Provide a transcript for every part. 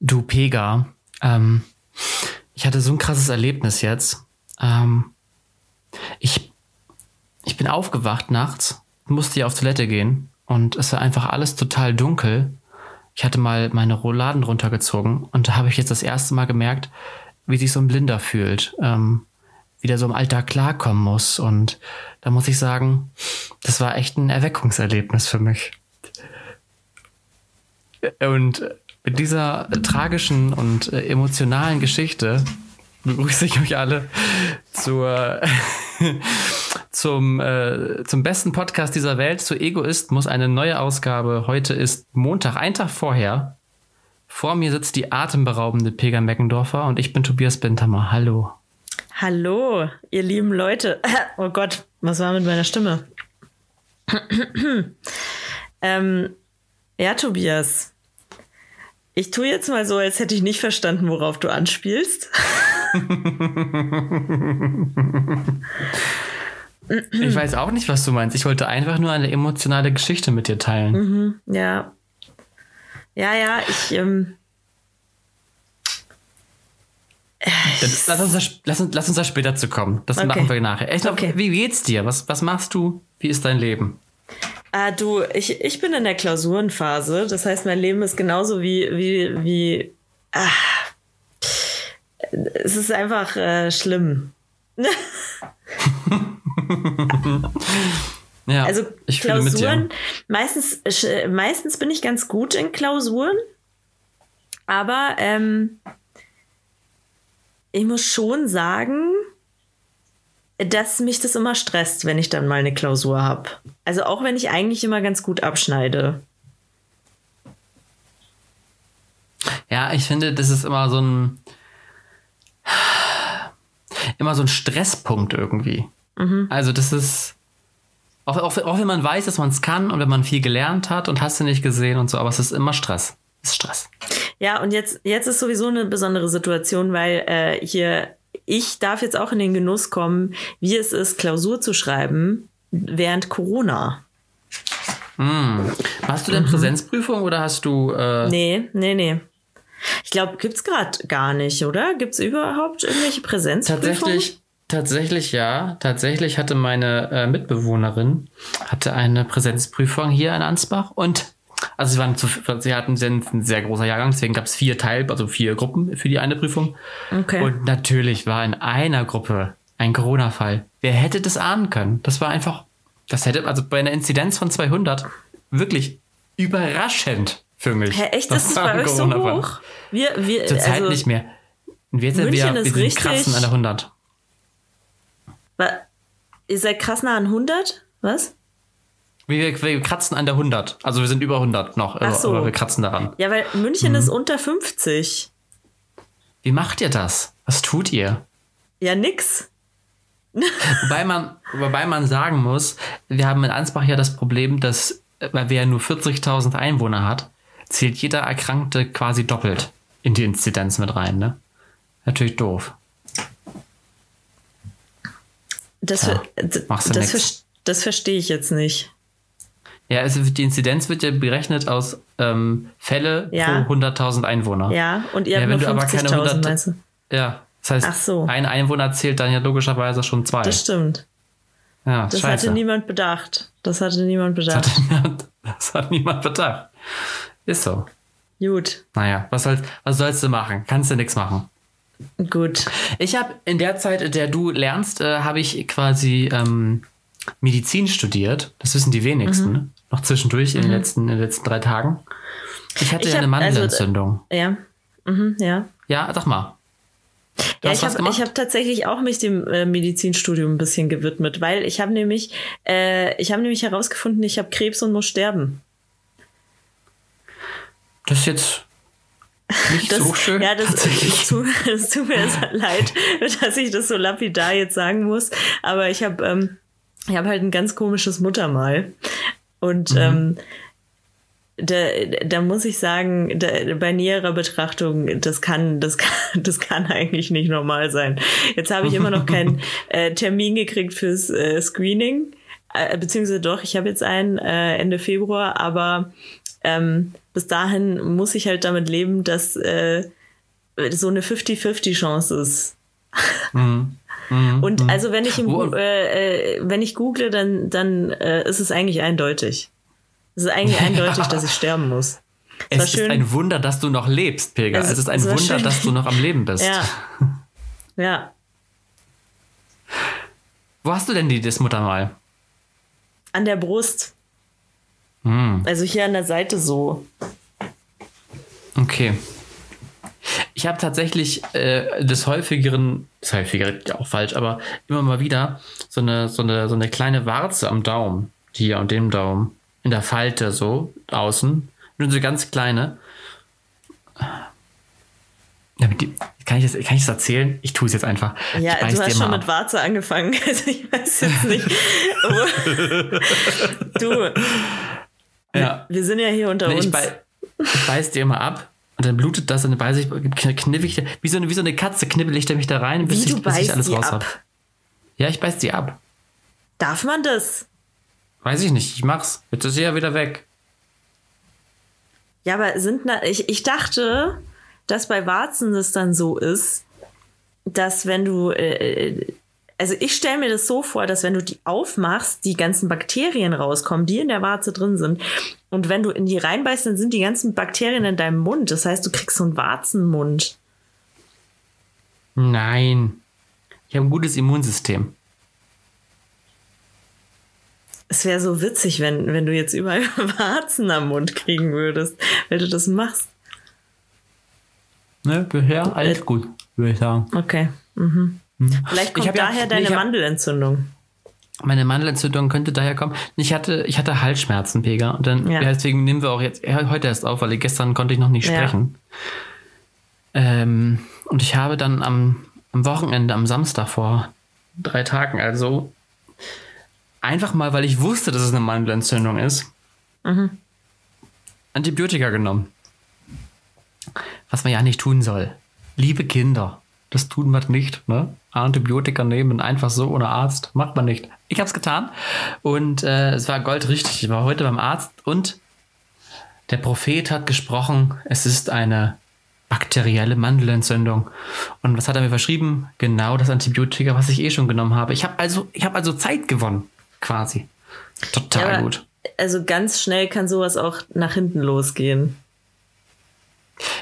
Du Pega, ähm, ich hatte so ein krasses Erlebnis jetzt. Ähm, ich, ich bin aufgewacht nachts, musste ja auf Toilette gehen und es war einfach alles total dunkel. Ich hatte mal meine Rouladen runtergezogen und da habe ich jetzt das erste Mal gemerkt, wie sich so ein Blinder fühlt, ähm, wie der so im Alltag klarkommen muss. Und da muss ich sagen, das war echt ein Erweckungserlebnis für mich. Und mit dieser tragischen und äh, emotionalen Geschichte begrüße ich euch alle zur, zum, äh, zum besten Podcast dieser Welt, zu Egoist Eine neue Ausgabe. Heute ist Montag, ein Tag vorher. Vor mir sitzt die atemberaubende Pega Meckendorfer und ich bin Tobias Bentammer. Hallo. Hallo, ihr lieben Leute. Oh Gott, was war mit meiner Stimme? ähm, ja, Tobias. Ich tue jetzt mal so, als hätte ich nicht verstanden, worauf du anspielst. ich weiß auch nicht, was du meinst. Ich wollte einfach nur eine emotionale Geschichte mit dir teilen. Mhm, ja. Ja, ja, ich. Ähm lass, uns das, lass, uns, lass uns da später zu kommen. Das okay. machen wir nachher. Echt, okay. Wie geht's dir? Was, was machst du? Wie ist dein Leben? Ah, du, ich, ich bin in der Klausurenphase. Das heißt, mein Leben ist genauso wie, wie, wie. Ah, es ist einfach äh, schlimm. ja, also Klausuren, meistens, meistens bin ich ganz gut in Klausuren, aber ähm, ich muss schon sagen, dass mich das immer stresst, wenn ich dann mal eine Klausur habe. Also auch wenn ich eigentlich immer ganz gut abschneide. Ja, ich finde, das ist immer so ein immer so ein Stresspunkt irgendwie. Mhm. Also das ist auch, auch, auch wenn man weiß, dass man es kann und wenn man viel gelernt hat und hast du nicht gesehen und so, aber es ist immer Stress. Es ist Stress. Ja, und jetzt, jetzt ist sowieso eine besondere Situation, weil äh, hier ich darf jetzt auch in den Genuss kommen, wie es ist, Klausur zu schreiben während Corona. Hm. Hast du denn mhm. Präsenzprüfung oder hast du. Äh nee, nee, nee. Ich glaube, gibt es gerade gar nicht, oder? Gibt es überhaupt irgendwelche Präsenzprüfungen? Tatsächlich, tatsächlich ja. Tatsächlich hatte meine äh, Mitbewohnerin hatte eine Präsenzprüfung hier in Ansbach und also sie waren zu, sie hatten sind ein sehr großer Jahrgang, deswegen gab es vier Teil, also vier Gruppen für die eine Prüfung. Okay. Und natürlich war in einer Gruppe ein Corona-Fall. Wer hätte das ahnen können? Das war einfach, das hätte, also bei einer Inzidenz von 200, wirklich überraschend für mich. Hä, echt? Das, das ist bei euch so hoch? Wir, wir, Zurzeit also, nicht mehr. Wir, sind, wir, wir sind krassen an der 100. Was? Ihr seid krass nah an 100? Was? Wir, wir, kratzen an der 100. Also wir sind über 100 noch, Ach so. aber wir kratzen daran. Ja, weil München mhm. ist unter 50. Wie macht ihr das? Was tut ihr? Ja, nix. wobei, man, wobei man sagen muss, wir haben in Ansbach ja das Problem, dass, weil wir ja nur 40.000 Einwohner hat, zählt jeder Erkrankte quasi doppelt in die Inzidenz mit rein. Ne? Natürlich doof. Das, ja, das, das, das verstehe ich jetzt nicht. Ja, also die Inzidenz wird ja berechnet aus ähm, Fälle ja. pro 100.000 Einwohner. Ja, und ihr ja, habt nur 50.000, meinst du? Ja, das heißt, so. ein Einwohner zählt dann ja logischerweise schon zwei. Das stimmt. Ja, das scheiße. hatte niemand bedacht. Das hatte niemand bedacht. Das, hat, das hat niemand bedacht. Ist so. Gut. Naja, was, soll, was sollst du machen? Kannst du nichts machen. Gut. Ich habe in der Zeit, in der du lernst, äh, habe ich quasi ähm, Medizin studiert. Das wissen die wenigsten. Mhm noch zwischendurch mhm. in, den mhm. letzten, in den letzten drei Tagen. Ich hatte ich ja eine Mandelentzündung. Also, ja. Mhm, ja. Ja, sag mal. Du ja, ich habe hab tatsächlich auch mich dem äh, Medizinstudium ein bisschen gewidmet, weil ich habe nämlich, äh, ich habe nämlich herausgefunden, ich habe Krebs und muss sterben. Das ist jetzt nicht das, so schön. Ja, das, das, tut, das tut mir leid, dass ich das so lapidar jetzt sagen muss, aber ich habe ähm, ich habe halt ein ganz komisches Muttermal. Und mhm. ähm, da, da muss ich sagen, da, bei näherer Betrachtung, das kann, das kann, das kann eigentlich nicht normal sein. Jetzt habe ich immer noch keinen äh, Termin gekriegt fürs äh, Screening, äh, beziehungsweise doch, ich habe jetzt einen äh, Ende Februar, aber ähm, bis dahin muss ich halt damit leben, dass äh, so eine 50-50 Chance ist. Mhm. Mhm. Und mhm. also wenn ich im, äh, äh, wenn ich google, dann, dann äh, ist es eigentlich eindeutig. Es ist eigentlich eindeutig, dass ich sterben muss. Es, es ist ein Wunder, dass du noch lebst, Pilger. Es, es ist ein Wunder, schön. dass du noch am Leben bist. Ja. ja. Wo hast du denn die, das Muttermal? An der Brust. Hm. Also hier an der Seite so. Okay. Ich habe tatsächlich äh, des häufigeren, das häufigere auch falsch, aber immer mal wieder so eine, so eine, so eine kleine Warze am Daumen. Hier und dem Daumen. In der Falte so, außen. Nur so ganz kleine. Ja, die, kann, ich das, kann ich das erzählen? Ich tue es jetzt einfach. Ja, du hast schon mit Warze angefangen. Also ich weiß jetzt nicht. du. Ja. Wir sind ja hier unter nee, uns. Ich, bei, ich beiß dir immer ab und dann blutet das und dann beiß ich, kniff ich, wie so, eine, wie so eine Katze knibbel ich mich da rein, bis, ich, bis ich alles raus habe. Ja, ich beiß die ab. Darf man das? Weiß ich nicht, ich mach's. Jetzt ist sie ja wieder weg. Ja, aber sind, ich, ich dachte, dass bei Warzen das dann so ist, dass wenn du, äh, also ich stelle mir das so vor, dass wenn du die aufmachst, die ganzen Bakterien rauskommen, die in der Warze drin sind. Und wenn du in die reinbeißt, dann sind die ganzen Bakterien in deinem Mund. Das heißt, du kriegst so einen Warzenmund. Nein. Ich habe ein gutes Immunsystem. Es wäre so witzig, wenn, wenn du jetzt überall Warzen am Mund kriegen würdest, wenn du das machst. Ne, bisher alles äh, gut, würde ich sagen. Okay. Mhm. Mhm. Vielleicht kommt daher ja, deine hab, Mandelentzündung. Meine Mandelentzündung könnte daher kommen. Ich hatte, ich hatte Halsschmerzen, Pega. Und dann, ja. deswegen nehmen wir auch jetzt heute erst auf, weil gestern konnte ich noch nicht sprechen. Ähm, und ich habe dann am, am Wochenende, am Samstag vor drei Tagen, also einfach mal, weil ich wusste, dass es eine Mandelentzündung ist, mhm. Antibiotika genommen. Was man ja nicht tun soll. Liebe Kinder, das tun wir nicht. Ne? Antibiotika nehmen, einfach so ohne Arzt, macht man nicht. Ich habe es getan und äh, es war goldrichtig. Ich war heute beim Arzt und der Prophet hat gesprochen, es ist eine bakterielle Mandelentzündung. Und was hat er mir verschrieben? Genau das Antibiotika, was ich eh schon genommen habe. Ich habe also, ich habe also Zeit gewonnen, quasi. Total ja, gut. Also ganz schnell kann sowas auch nach hinten losgehen.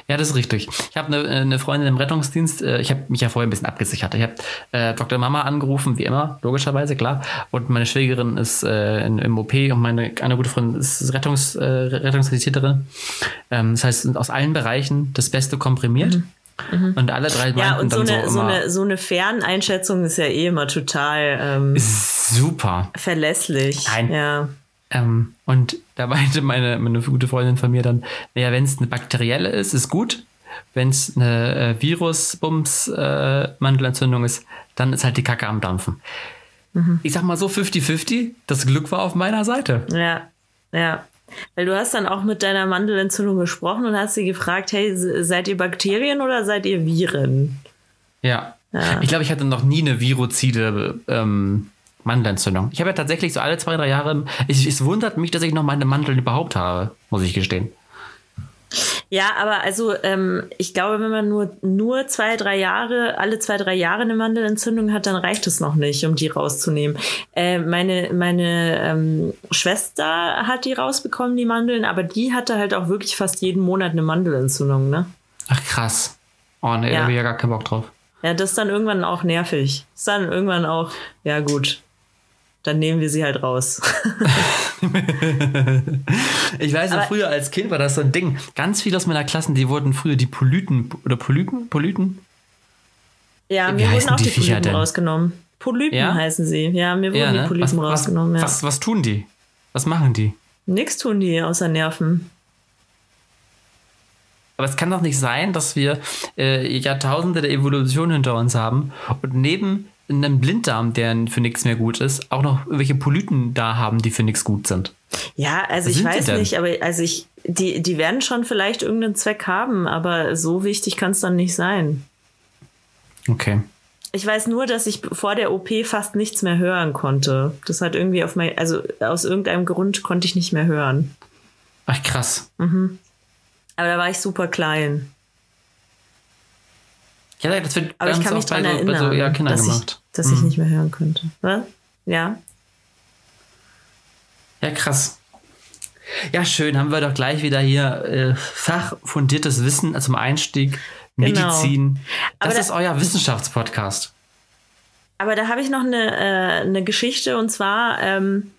Ja, das ist richtig. Ich habe eine, eine Freundin im Rettungsdienst, äh, ich habe mich ja vorher ein bisschen abgesichert. Ich habe äh, Dr. Mama angerufen, wie immer, logischerweise, klar. Und meine Schwägerin ist äh, in, im OP und meine eine gute Freundin ist Rettungs, äh, Rettungssanitäterin. Ähm, das heißt, aus allen Bereichen das Beste komprimiert. Mhm. Mhm. Und alle drei Ja, und so eine, so, so, eine, so eine Ferneinschätzung ist ja eh immer total ähm, super. Verlässlich. Nein. Ja. Ähm, und da meinte meine, meine gute Freundin von mir dann, naja, wenn es eine bakterielle ist, ist gut. Wenn es eine äh, Virus-Bums-Mandelentzündung äh, ist, dann ist halt die Kacke am Dampfen. Mhm. Ich sag mal so 50-50, das Glück war auf meiner Seite. Ja, ja. Weil du hast dann auch mit deiner Mandelentzündung gesprochen und hast sie gefragt, hey, seid ihr Bakterien oder seid ihr Viren? Ja. ja. Ich glaube, ich hatte noch nie eine virozide ähm, Mandelentzündung. Ich habe ja tatsächlich so alle zwei, drei Jahre, es, es wundert mich, dass ich noch meine Mandeln überhaupt habe, muss ich gestehen. Ja, aber also ähm, ich glaube, wenn man nur, nur zwei, drei Jahre, alle zwei, drei Jahre eine Mandelentzündung hat, dann reicht es noch nicht, um die rauszunehmen. Äh, meine meine ähm, Schwester hat die rausbekommen, die Mandeln, aber die hatte halt auch wirklich fast jeden Monat eine Mandelentzündung, ne? Ach krass. Oh ne, ja. da habe ich ja gar keinen Bock drauf. Ja, das ist dann irgendwann auch nervig. Das ist dann irgendwann auch, ja gut, dann nehmen wir sie halt raus. ich weiß noch, früher als Kind war das so ein Ding. Ganz viele aus meiner Klassen, die wurden früher die Polyten oder Polypen? Polyten? Ja, Wie mir wurden auch die, die Polypen denn? rausgenommen. Polypen ja? heißen sie. Ja, mir wurden ja, ne? die Polypen was, rausgenommen. Was, ja. was, was tun die? Was machen die? Nix tun die außer Nerven. Aber es kann doch nicht sein, dass wir äh, Jahrtausende der Evolution hinter uns haben und neben einem Blinddarm, der für nichts mehr gut ist, auch noch irgendwelche Polyten da haben, die für nichts gut sind. Ja, also Was ich weiß nicht, aber also ich, die, die werden schon vielleicht irgendeinen Zweck haben, aber so wichtig kann es dann nicht sein. Okay. Ich weiß nur, dass ich vor der OP fast nichts mehr hören konnte. Das hat irgendwie auf mein, also aus irgendeinem Grund konnte ich nicht mehr hören. Ach krass. Mhm. Aber da war ich super klein. Ja, das wird Aber ich kann mich bei daran so, bei erinnern, so ja, Kindern dass, gemacht. ich, dass ich nicht mehr hören könnte. Was? Ja? Ja, krass. Ja, schön. Haben wir doch gleich wieder hier äh, fachfundiertes Wissen zum Einstieg. Genau. Medizin. Aber Das da- ist euer Wissenschaftspodcast. Aber da habe ich noch eine, äh, eine Geschichte und zwar ähm,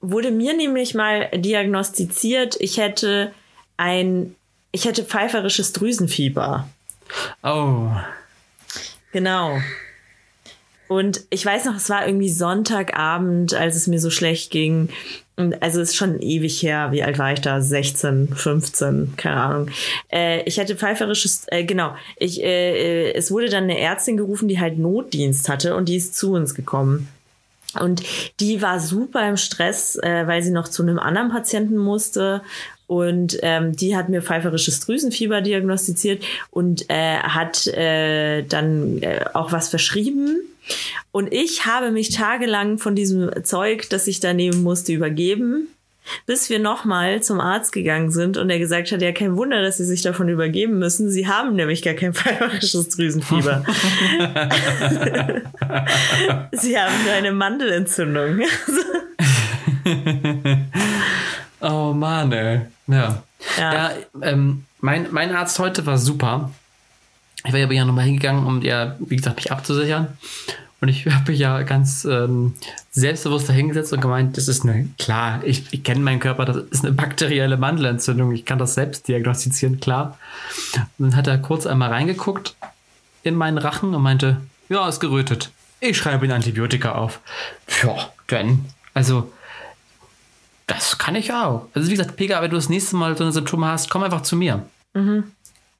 wurde mir nämlich mal diagnostiziert, ich hätte ein, ich hätte pfeiferisches Drüsenfieber. Oh. Genau. Und ich weiß noch, es war irgendwie Sonntagabend, als es mir so schlecht ging. Und also es ist schon ewig her. Wie alt war ich da? 16, 15, keine Ahnung. Äh, ich hatte pfeiferisches, äh, genau. Ich, äh, äh, es wurde dann eine Ärztin gerufen, die halt Notdienst hatte und die ist zu uns gekommen. Und die war super im Stress, äh, weil sie noch zu einem anderen Patienten musste. Und ähm, die hat mir pfeiferisches Drüsenfieber diagnostiziert und äh, hat äh, dann äh, auch was verschrieben. Und ich habe mich tagelang von diesem Zeug, das ich da nehmen musste, übergeben, bis wir nochmal zum Arzt gegangen sind und er gesagt hat, ja, kein Wunder, dass Sie sich davon übergeben müssen. Sie haben nämlich gar kein pfeiferisches Drüsenfieber. Sie haben nur eine Mandelentzündung. Oh Mann, ey. Ja. Ja. Ja, ähm, mein, mein Arzt heute war super. Ich war aber ja nochmal hingegangen, um ja, wie gesagt, mich abzusichern. Und ich habe mich ja ganz ähm, selbstbewusst dahingesetzt und gemeint, das ist eine, klar, ich, ich kenne meinen Körper, das ist eine bakterielle Mandelentzündung. Ich kann das selbst diagnostizieren, klar. Und dann hat er kurz einmal reingeguckt in meinen Rachen und meinte, ja, ist gerötet. Ich schreibe Ihnen Antibiotika auf. Ja, denn, also, das kann ich auch. Also wie gesagt, Pega, wenn du das nächste Mal so eine Symptome hast, komm einfach zu mir.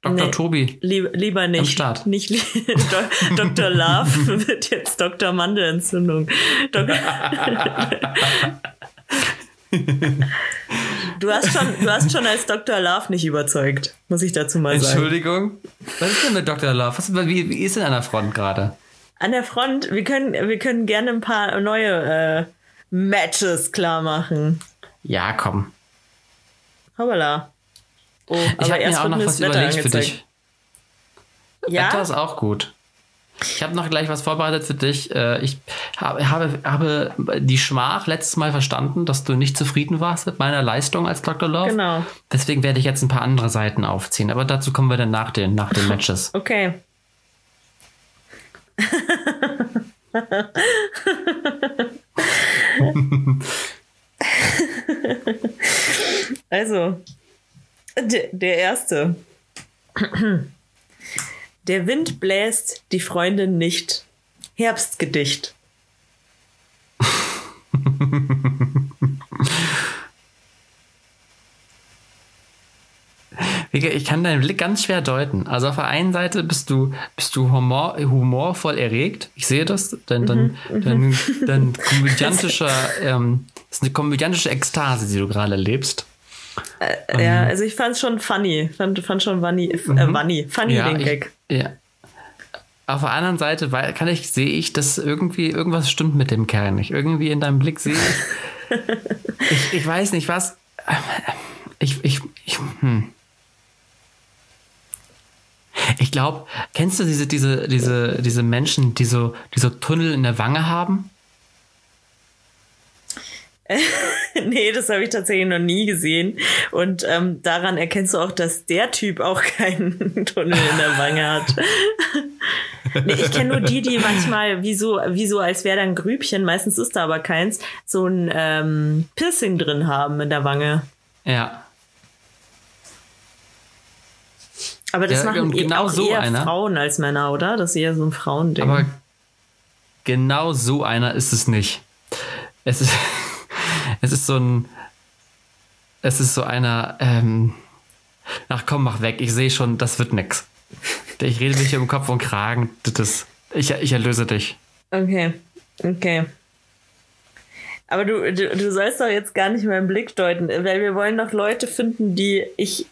Dr. Nee. Tobi. Lieb, lieber nicht. Am Start. Nicht Do- Dr. Love wird jetzt Dr. Mandelentzündung. Dok du, hast schon, du hast schon als Dr. Love nicht überzeugt, muss ich dazu mal sagen. Entschuldigung. Was ist denn mit Dr. Love? Was, wie, wie ist denn an der Front gerade? An der Front, wir können, wir können gerne ein paar neue äh, Matches klar machen. Ja, komm. Hoppala. Oh, Ich habe mir auch noch was Wetter überlegt für angezeigt. dich. Wetter Ja, ist auch gut. Ich habe noch gleich was vorbereitet für dich. Äh, Ich habe, habe, habe die Schmach letztes Mal verstanden, dass du nicht zufrieden warst mit meiner Leistung als Dr. Love. genau. Deswegen werde ich jetzt ein paar andere Seiten aufziehen. Aber dazu kommen wir dann nach den, nach den Matches. Okay. also, der, erste. Der Wind bläst die Freundin nicht. Herbstgedicht. Ich kann deinen Blick ganz schwer deuten. Also auf der einen Seite bist du, bist du humor, humorvoll erregt. Ich sehe das. Dein, dein, dein, dein komödiantischer, ähm, das ist eine komödiantische Ekstase, die du gerade lebst. Ja, also ich fand es schon funny. Fand, fand schon funny, äh, funny, funny den ich, Gag. ja. Auf der anderen Seite kann ich, sehe ich, dass irgendwie irgendwas stimmt mit dem Kerl nicht. Irgendwie in deinem Blick sehe ich. ich, ich weiß nicht, was. Ich, ich, ich, hm. Ich glaube, kennst du diese, diese, diese, diese Menschen, die so, die so Tunnel in der Wange haben? nee, das habe ich tatsächlich noch nie gesehen. Und ähm, daran erkennst du auch, dass der Typ auch keinen Tunnel in der Wange hat. nee, ich kenne nur die, die manchmal wie so, wie so als wäre da ein Grübchen, meistens ist da aber keins, so ein ähm, Piercing drin haben in der Wange. Ja. Aber das Ja, machen eben genau auch so eher einer. Frauen als Männer, oder? Das ist eher so ein Frauending. Aber genau so einer ist es nicht. Es ist, es ist so ein, es ist so einer, ähm, ach komm, mach weg, ich sehe schon, das wird nix. Ich rede mich hier im Kopf und Kragen, das ich, ich erlöse dich. Okay, okay. Aber du, du, du sollst doch jetzt gar nicht meinen Blick deuten, weil wir wollen doch Leute finden, die ich.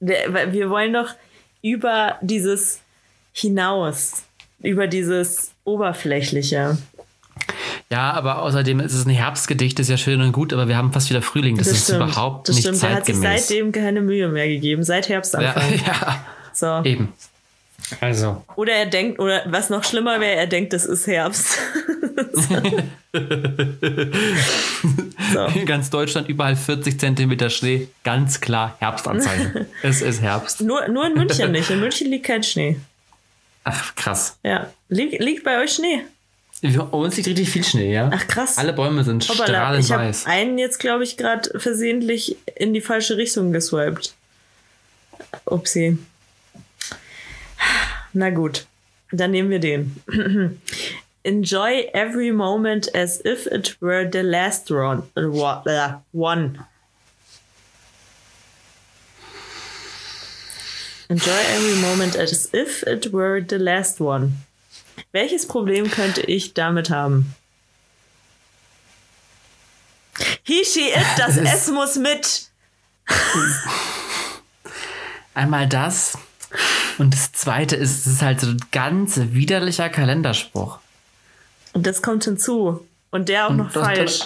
Wir wollen doch über dieses hinaus, über dieses Oberflächliche. Ja, aber außerdem ist es ein Herbstgedicht, ist ja schön und gut, aber wir haben fast wieder Frühling. Das, das ist stimmt, überhaupt das nicht stimmt. zeitgemäß. Der hat sich seitdem keine Mühe mehr gegeben, seit Herbstanfang. Ja, ja. So. Eben. Also. Oder er denkt, oder was noch schlimmer wäre, er denkt, es ist Herbst. so. In ganz Deutschland überall 40 Zentimeter Schnee. Ganz klar Herbstanzeichen. es ist Herbst. Nur, nur in München nicht. In München liegt kein Schnee. Ach, krass. Ja. Lieg, liegt bei euch Schnee? Bei uns liegt richtig viel Schnee, ja. Ach krass. Alle Bäume sind Hoppala, strahlend ich weiß. einen jetzt, glaube ich, gerade versehentlich in die falsche Richtung geswiped. Upsi. Na gut, dann nehmen wir den. Enjoy every moment as if it were the last one. one. Enjoy every moment as if it were the last one. Welches Problem könnte ich damit haben? He, she, it, das S muss mit. Einmal das. Und das zweite ist, es ist halt so ein ganz widerlicher Kalenderspruch. Und das kommt hinzu. Und der auch und noch falsch.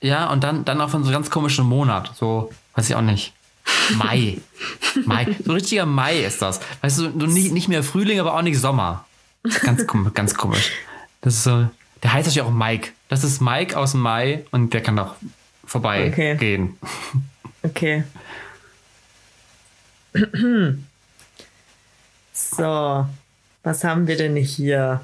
ja, und dann, dann auch von so einem ganz komischen Monat. So, weiß ich auch nicht. Mai. Mai. So richtiger Mai ist das. Weißt du, nicht, nicht mehr Frühling, aber auch nicht Sommer. Ganz, ganz komisch. Das ist so. Der heißt ja auch Mike. Das ist Mike aus dem Mai und der kann doch vorbei okay. gehen. Okay. So, was haben wir denn hier?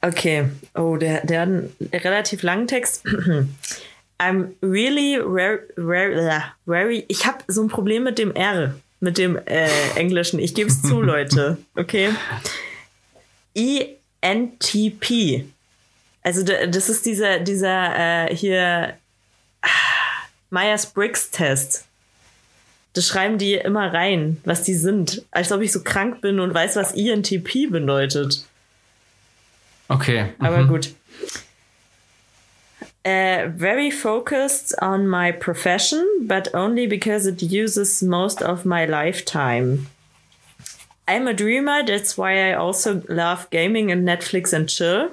Okay, oh, der, der hat einen relativ langen Text. I'm really very, very, very ich habe so ein Problem mit dem R, mit dem äh, Englischen. Ich gebe es zu, Leute. Okay. ENTP. Also das ist dieser, dieser äh, hier Myers-Briggs-Test. Das schreiben die immer rein, was die sind. Als ob ich so krank bin und weiß, was INTP bedeutet. Okay. Mhm. Aber gut. Uh, very focused on my profession, but only because it uses most of my lifetime. I'm a dreamer, that's why I also love gaming and Netflix and chill.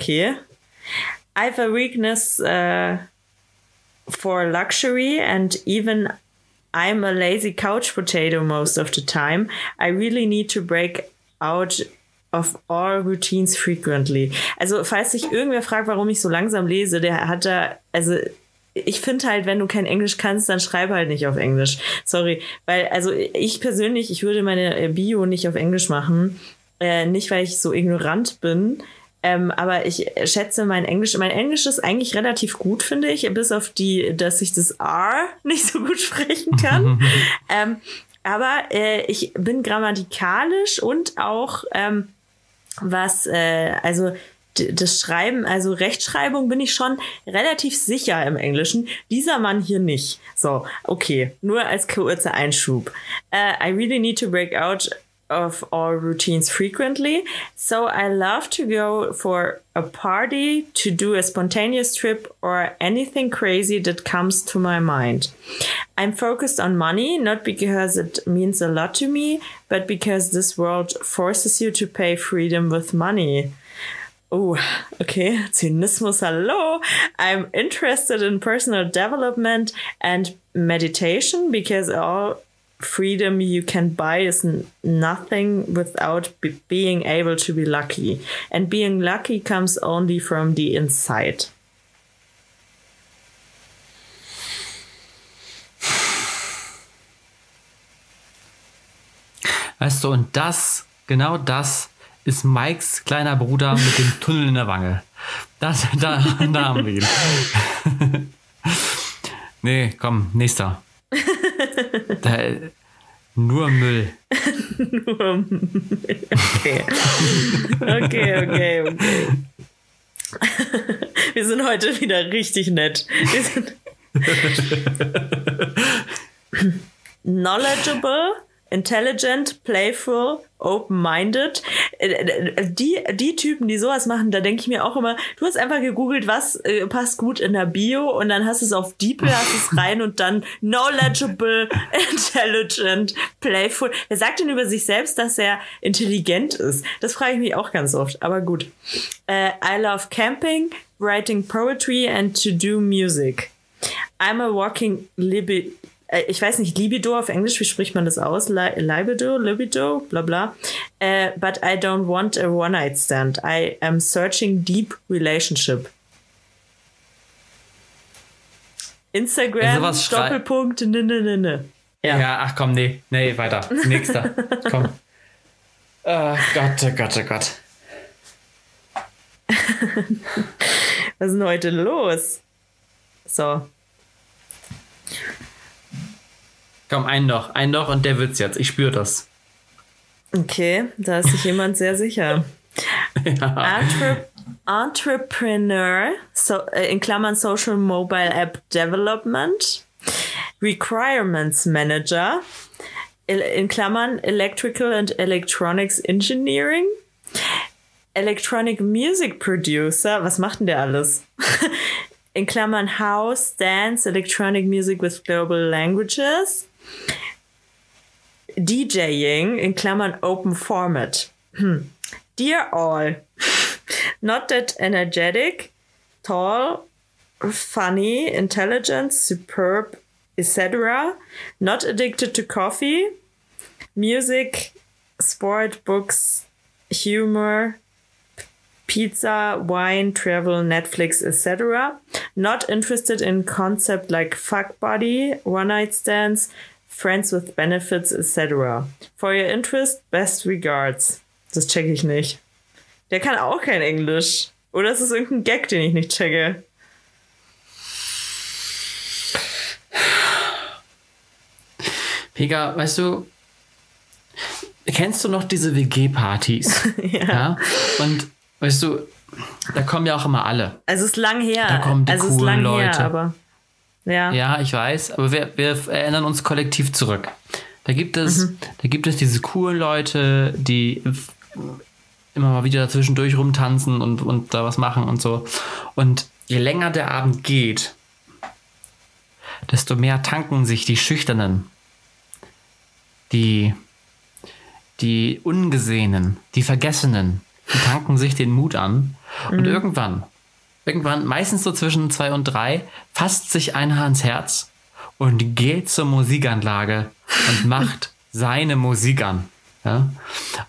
Okay. I have a weakness uh, for luxury and even I'm a lazy couch potato most of the time. I really need to break out of all routines frequently. Also, falls sich irgendwer fragt, warum ich so langsam lese, der hat da, also, ich finde halt, wenn du kein Englisch kannst, dann schreib halt nicht auf Englisch. Sorry. Weil, also, ich persönlich, ich würde meine Bio nicht auf Englisch machen. Äh, nicht, weil ich so ignorant bin, ähm, aber ich schätze mein Englisch, mein Englisch ist eigentlich relativ gut, finde ich, bis auf die, dass ich das R nicht so gut sprechen kann. ähm, aber äh, ich bin grammatikalisch und auch ähm, was, äh, also das Schreiben, also Rechtschreibung bin ich schon relativ sicher im Englischen. Dieser Mann hier nicht. So, okay. Nur als kurzer Einschub. Uh, I really need to break out of our routines frequently. So I love to go for a party, to do a spontaneous trip, or anything crazy that comes to my mind. I'm focused on money, not because it means a lot to me, but because this world forces you to pay freedom with money. Oh, okay. Zynismus, hello. I'm interested in personal development and meditation because all freedom you can buy is nothing without be being able to be lucky. And being lucky comes only from the inside. Weißt du, und das, genau das ist Mikes kleiner Bruder mit dem Tunnel in der Wange. Das, da, da haben wir ihn. nee, komm, nächster. Da, nur Müll. nur Müll. Okay. Okay, okay, okay. Wir sind heute wieder richtig nett. Wir sind knowledgeable intelligent, playful, open-minded. Äh, äh, Die, die Typen, die sowas machen, da denke ich mir auch immer, du hast einfach gegoogelt, was äh, passt gut in der Bio und dann hast du es auf Deeple, hast es rein und dann knowledgeable, intelligent, playful. Wer sagt denn über sich selbst, dass er intelligent ist? Das frage ich mich auch ganz oft, aber gut. Äh, I love camping, writing poetry and to do music. I'm a walking libi äh, ich weiß nicht, Libido auf Englisch, wie spricht man das aus? Li Libido, Libido, bla bla. Uh, but I don't want a one-night stand. I am searching deep relationship. Instagram, schrei- Doppelpunkt, ne, ne, ne, ne. Ja. ach komm, nee, nee, weiter. Nächster. komm. Oh Gott, oh Gott, oh Gott. Was ist denn heute los? So, Komm, einen noch, einen noch und der wird's jetzt. Ich spüre das. okay, da ist sich jemand sehr sicher. Entre Entrepreneur, so, äh, in Klammern Social Mobile App Development, Requirements Manager, in Klammern Electrical and Electronics Engineering, Electronic Music Producer, was macht denn der alles? in Klammern House, Dance, Electronic Music with Global Languages, DJing, in Klammern Open Format. Hm. Dear all, not that energetic, tall, funny, intelligent, superb, etc. Not addicted to coffee, music, sport, books, humor, pizza, wine, travel, Netflix, etc. Not interested in concept like fuck buddy, one night stands, friends with benefits, etc. For your interest, best regards. Das checke ich nicht. Der kann auch kein Englisch. Oder ist es irgendein Gag, den ich nicht checke? Pega, weißt du, kennst du noch diese WG-Partys? ja. Und weißt du, da kommen ja auch immer alle. Also es ist lang her. Da kommen die also es ist coolen lang Leute. her, aber ja. Ja, ich weiß, aber wir, wir erinnern uns kollektiv zurück. Da gibt es, Mhm. da gibt es diese coolen Leute, die immer mal wieder dazwischendurch rumtanzen und, und da was machen und so. Und je länger der Abend geht, desto mehr tanken sich die Schüchternen, die, die Ungesehenen, die Vergessenen, die tanken sich den Mut an. Und irgendwann, irgendwann, meistens so zwischen zwei und drei, fasst sich einer ans Herz und geht zur Musikanlage und macht seine Musik an. Ja?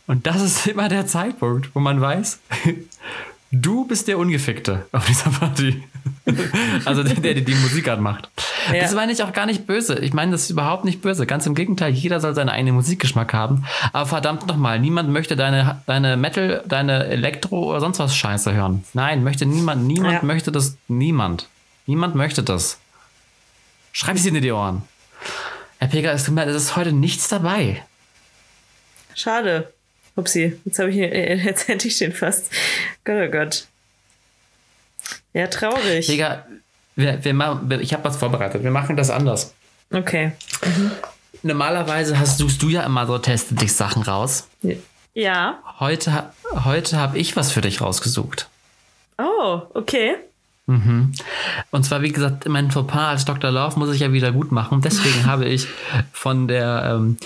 Und das ist immer der Zeitpunkt, wo man weiß, du bist der Ungefickte auf dieser Party. also der, der die Musik anmacht. Ja. Das meine ich auch gar nicht böse. Ich meine das ist überhaupt nicht böse. Ganz im Gegenteil, jeder soll seinen eigenen Musikgeschmack haben. Aber verdammt nochmal, niemand möchte deine, deine Metal, deine Elektro oder sonst was Scheiße hören. Nein, möchte niemand. Niemand Ja. möchte das. Niemand. Niemand möchte das. Schreib es dir in die Ohren. Herr Pega, es ist heute nichts dabei. Schade. Upsi, jetzt habe ich äh, jetzt hätte ich den fast. Gott, oh Gott. Ja, traurig. Pega, wir, wir machen, ich habe was vorbereitet. Wir machen das anders. Okay. Normalerweise hast, suchst du ja immer so teste dich Sachen raus. Ja. Heute, heute habe ich was für dich rausgesucht. Oh, okay. Und zwar, wie gesagt, mein Fauxpas als Dr. Love muss ich ja wieder gut machen. Deswegen habe ich von der ähm,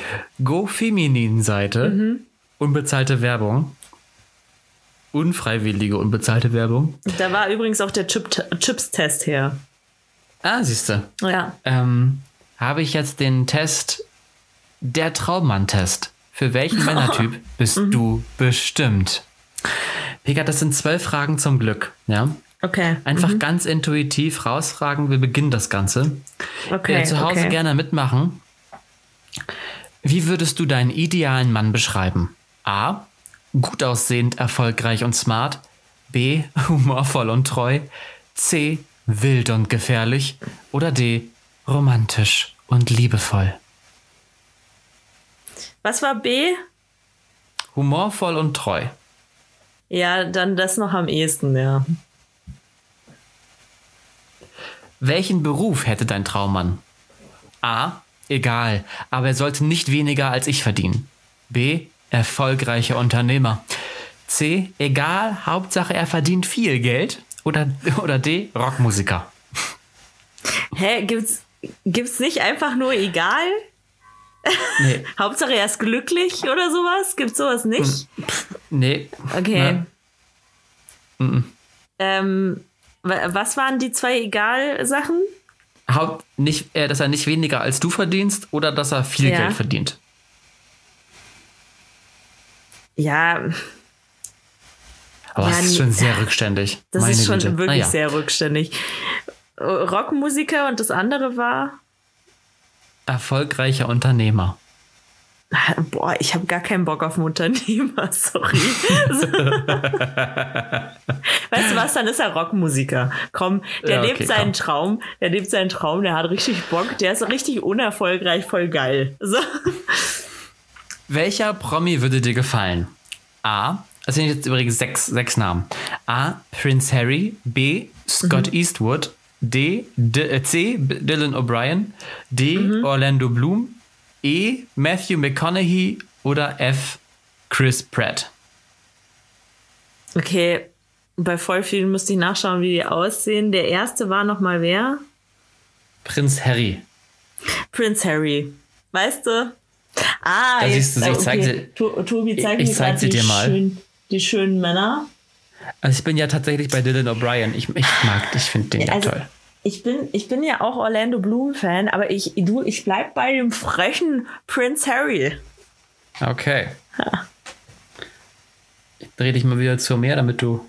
Go Feminin Seite unbezahlte Werbung, unfreiwillige unbezahlte Werbung. Da war übrigens auch der Chip Chips-Test her. Ah, siehste. Ja. Ähm, habe ich jetzt den Test, der Traummann-Test. Für welchen Männertyp bist du bestimmt? Pega, das sind zwölf Fragen zum Glück. Ja? Okay. Einfach ganz intuitiv rausfragen. Wir beginnen das Ganze. Okay. Wer zu Hause okay. gerne mitmachen. Wie würdest du deinen idealen Mann beschreiben? A. Gut aussehend, erfolgreich und smart. B. Humorvoll und treu. C. Wild und gefährlich. Oder D. Romantisch und liebevoll. Was war B? Humorvoll und treu. Ja, dann das noch am ehesten, ja. Welchen Beruf hätte dein Traummann? A. egal, aber er sollte nicht weniger als ich verdienen. B. Erfolgreicher Unternehmer. C. Egal, Hauptsache er verdient viel Geld. Oder, oder D. Rockmusiker. Hä, gibt's, gibt's nicht einfach nur egal? Nee. Hauptsache er ist glücklich oder sowas? Gibt's sowas nicht? Nee. Okay. Ne? Ähm, wa- was waren die zwei Egal-Sachen? Haupt, nicht, äh, dass er nicht weniger als du verdienst oder dass er viel Ja. Geld verdient. Ja, Aber Ja, das ist schon sehr rückständig. das Meine ist schon Güte. wirklich Naja. sehr rückständig. Rockmusiker und das andere war. Erfolgreicher Unternehmer. Boah, ich habe gar keinen Bock auf einen Unternehmer, sorry. weißt du was, dann ist er Rockmusiker. Komm, der Ja, okay, lebt seinen komm. Traum, der lebt seinen Traum, der hat richtig Bock, der ist richtig unerfolgreich, voll geil. So. Welcher Promi würde dir gefallen? A. Das sind jetzt übrigens sechs, sechs Namen. A. Prince Harry. B. Scott Mhm. Eastwood. D. D äh, C. Dylan O'Brien. D. Mhm. Orlando Bloom. E. Matthew McConaughey. Oder F. Chris Pratt. Okay, bei voll vielen müsste ich nachschauen, wie die aussehen. Der erste war nochmal wer? Prinz Harry. Prince Harry. Weißt du? Ah, Da jetzt, siehst du, ich okay. zeig sie- To- Tobi, zeig ich mir zeig sie dir mal. Schön, die schönen Männer. Also ich bin ja tatsächlich bei Dylan O'Brien. Ich, ich mag, ich finde den ja Also, toll. ich bin, ich bin ja auch Orlando Bloom-Fan, aber ich, du, ich bleib bei dem frechen Prince Harry. Okay. Ich dreh dich mal wieder zu mir, damit du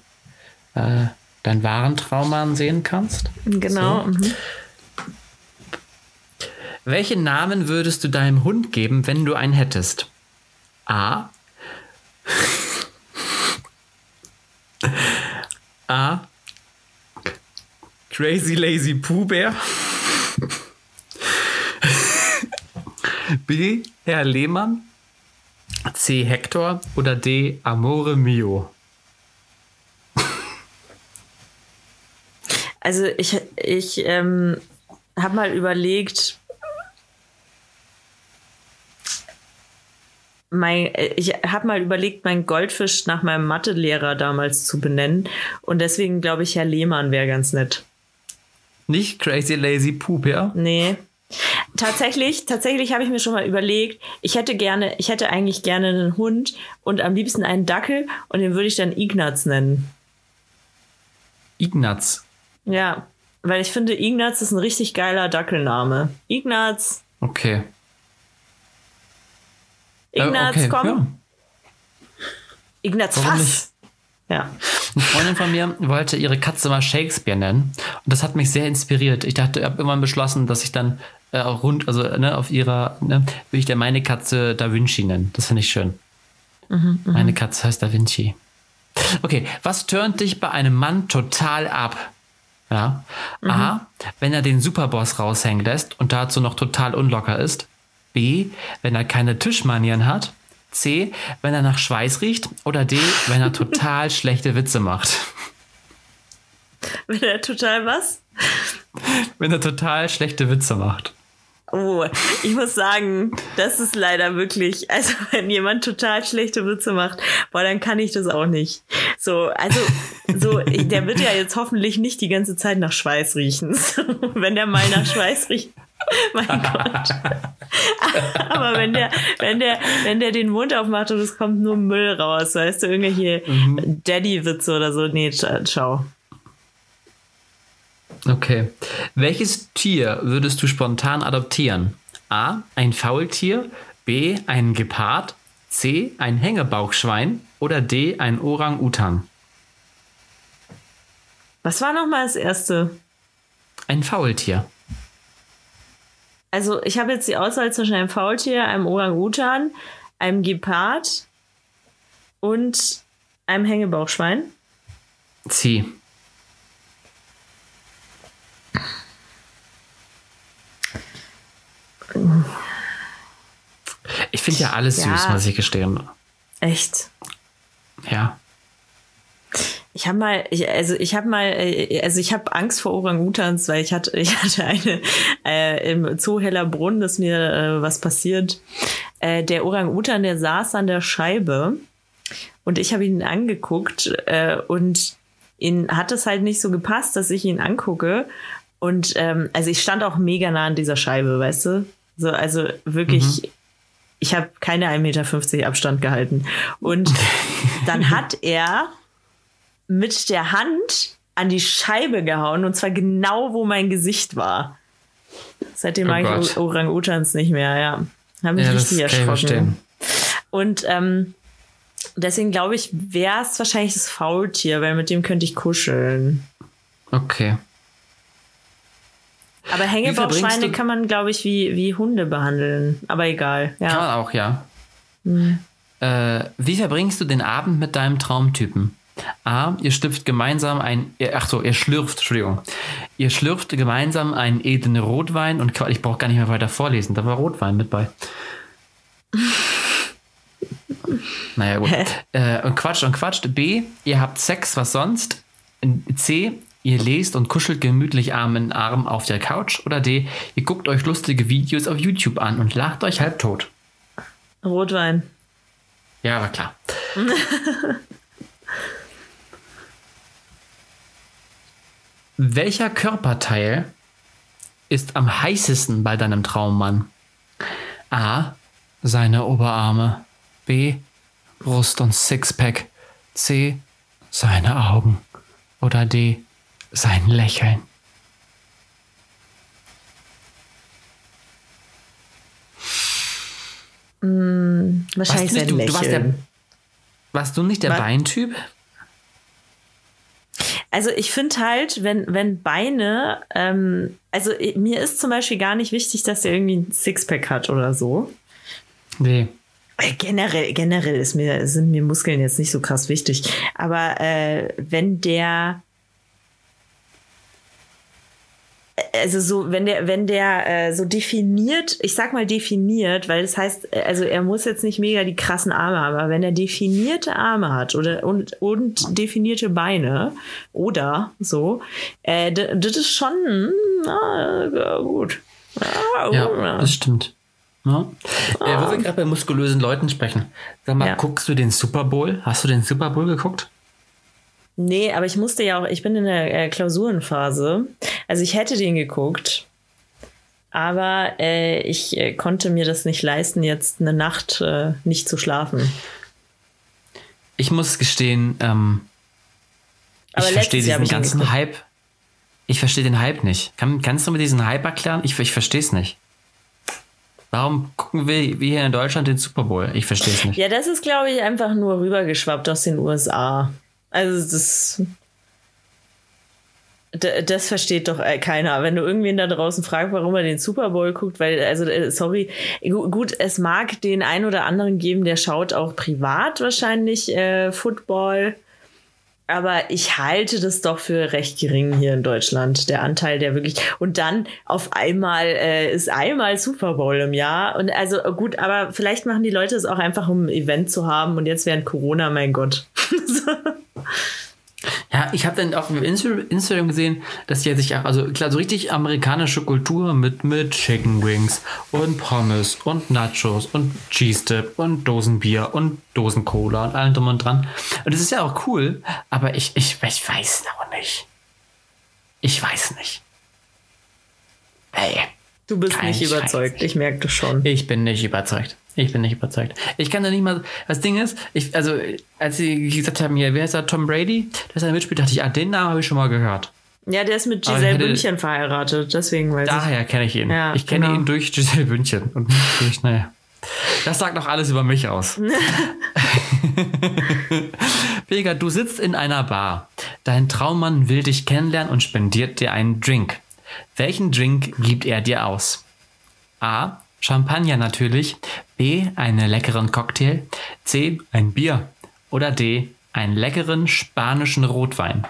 äh, deinen wahren Traummann sehen kannst. Genau. So. Mhm. Welchen Namen würdest du deinem Hund geben, wenn du einen hättest? A. A. Crazy Lazy Pooh Bear. B. Herr Lehmann. C. Hector. Oder D. Amore Mio. Also ich, ich ähm, habe mal überlegt, mein, ich habe mal überlegt, meinen Goldfisch nach meinem Mathelehrer damals zu benennen. Und deswegen glaube ich, Herr Lehmann wäre ganz nett. Nicht Crazy Lazy Pooh Bear. Nee. Tatsächlich, tatsächlich habe ich mir schon mal überlegt, ich hätte gerne, ich hätte eigentlich gerne einen Hund und am liebsten einen Dackel und den würde ich dann Ignaz nennen. Ignaz. Ja, weil ich finde, Ignaz ist ein richtig geiler Dackelname. Ignaz, Okay. Ignaz, okay, komm. ja. Ignaz Warum Fass. Ja. Eine Freundin von mir wollte ihre Katze mal Shakespeare nennen. Und das hat mich sehr inspiriert. Ich dachte, ich habe irgendwann beschlossen, dass ich dann äh, auch rund, also ne, auf ihrer, ne, will ich dann meine Katze Da Vinci nennen. Das finde ich schön. meine Katze heißt Da Vinci. Okay, was turnt dich bei einem Mann total ab? Ja. A, wenn er den Superboss raushängen lässt und dazu noch total unlocker ist. B, wenn er keine Tischmanieren hat. C, wenn er nach Schweiß riecht. Oder D, wenn er total schlechte Witze macht. Wenn er total was? Wenn er total schlechte Witze macht. Oh, ich muss sagen, das ist leider wirklich, also wenn jemand total schlechte Witze macht, boah, dann kann ich das auch nicht. So, also, so, ich, der wird ja jetzt hoffentlich nicht die ganze Zeit nach Schweiß riechen. So, wenn der mal nach Schweiß riecht, mein Gott. Aber wenn der, wenn der, wenn der den Mund aufmacht und es kommt nur Müll raus, weißt du, irgendwelche Daddy-Witze oder so, nee, scha- schau. Okay. Welches Tier würdest du spontan adoptieren? A. Ein Faultier. B. Ein Gepard. C. Ein Hängebauchschwein. Oder D. Ein Orang-Utan. Was war nochmal das erste? Ein Faultier. Also ich habe jetzt die Auswahl zwischen einem Faultier, einem Orang-Utan, einem Gepard und einem Hängebauchschwein. C. Ich finde ja alles Ja. süß, muss ich gestehen. Echt. Ja. Ich habe mal, ich, also ich habe mal, äh, also ich habe Angst vor Orang-Utans, weil ich hatte, ich hatte eine äh, im Zoo Hellerbrunn, dass mir äh, was passiert. Äh, der Orang-Utan, der saß an der Scheibe und ich habe ihn angeguckt äh, und ihn hat es halt nicht so gepasst, dass ich ihn angucke. Und ähm, also ich stand auch mega nah an dieser Scheibe, weißt du? So, also wirklich, mhm. ich habe keine 1,50 Meter Abstand gehalten. Und dann hat er mit der Hand an die Scheibe gehauen und zwar genau, wo mein Gesicht war. Seitdem oh mag ich Orang-Utans nicht mehr, ja. Haben mich ja, richtig erschrocken. Und ähm, deswegen glaube ich, wäre es wahrscheinlich das Faultier, weil mit dem könnte ich kuscheln. Okay. Aber Hängebauchschweine kann man, glaube ich, wie, wie Hunde behandeln. Aber egal. Ja. Kann man auch, ja. Hm. Äh, wie verbringst du den Abend mit deinem Traumtypen? A. Ihr schlüpft gemeinsam ein. Ach so, ihr schlürft, Entschuldigung. Ihr schlürft gemeinsam einen edlen Rotwein und ich brauche gar nicht mehr weiter vorlesen. Da war Rotwein mit bei. naja, gut. Äh, und quatscht und quatscht. B. Ihr habt Sex, was sonst? C. Ihr lest und kuschelt gemütlich Arm in Arm auf der Couch. Oder D. Ihr guckt euch lustige Videos auf YouTube an und lacht euch halb tot. Rotwein. Ja, war klar. Welcher Körperteil ist am heißesten bei deinem Traummann? A. Seine Oberarme. B. Brust und Sixpack. C. Seine Augen. Oder D. Sein Lächeln. Hm, wahrscheinlich sein du, Lächeln. Du warst, der, warst du nicht der Was? Beintyp? Also ich finde halt, wenn, wenn Beine, ähm, also mir ist zum Beispiel gar nicht wichtig, dass er irgendwie ein Sixpack hat oder so. Nee. Äh, generell, generell ist mir, sind mir Muskeln jetzt nicht so krass wichtig. Aber äh, wenn der also so, wenn der, wenn der äh, so definiert, ich sag mal definiert, weil das heißt, also er muss jetzt nicht mega die krassen Arme haben, aber wenn er definierte Arme hat oder und, und definierte Beine oder so, äh, das ist schon na, gut. Ja, ja, das stimmt. Ja. Ah. Äh, wo wir gerade bei muskulösen Leuten sprechen. Sag mal, ja. guckst du den Super Bowl? Hast du den Super Bowl geguckt? Nee, aber ich musste ja auch, ich bin in der äh, Klausurenphase. Also ich hätte den geguckt, aber äh, ich äh, konnte mir das nicht leisten, jetzt eine Nacht äh, nicht zu schlafen. Ich muss gestehen, ähm, ich verstehe diesen ganzen Hype. Ich verstehe den Hype nicht. Kann, kannst du mir diesen Hype erklären? Ich, ich verstehe es nicht. Warum gucken wir, wir hier in Deutschland den Super Bowl? Ich verstehe es nicht. Ja, das ist, glaube ich, einfach nur rübergeschwappt aus den USA. Also das das versteht doch äh, keiner. Wenn du irgendwen da draußen fragst, warum er den Super Bowl guckt, weil, also, äh, sorry, gut, es mag den einen oder anderen geben, der schaut auch privat wahrscheinlich äh, Football. Aber ich halte das doch für recht gering hier in Deutschland, der Anteil, der wirklich. Und dann auf einmal äh, ist einmal Super Bowl im Jahr. Und also gut, aber vielleicht machen die Leute es auch einfach, um ein Event zu haben. Und jetzt während Corona, mein Gott. Ja, ich habe dann auf Instagram gesehen, dass die sich auch, also klar, so richtig amerikanische Kultur mit, mit Chicken Wings und Pommes und Nachos und Cheese Dip und Dosenbier und Dosen Cola und allem drum und dran. Und das ist ja auch cool, aber ich, ich, ich weiß noch nicht. Ich weiß nicht. Hey. Du bist nicht überzeugt, ich merke das schon. Ich bin nicht überzeugt. Ich bin nicht überzeugt. Ich kann da nicht mal. Das Ding ist, ich, also, als sie gesagt haben, hier, wer ist da Tom Brady, dass er mitspielt, dachte ich, ah, den Namen habe ich schon mal gehört. Ja, der ist mit Giselle Bündchen verheiratet, deswegen weiß daher ich. Daher kenne ich ihn. Ja, ich kenne genau. ihn durch Giselle Bündchen. Und durch, naja. Das sagt doch alles über mich aus. Vega, du sitzt in einer Bar. Dein Traummann will dich kennenlernen und spendiert dir einen Drink. Welchen Drink gibt er dir aus? A. Champagner natürlich. B. Einen leckeren Cocktail. C. Ein Bier. Oder D. Einen leckeren spanischen Rotwein.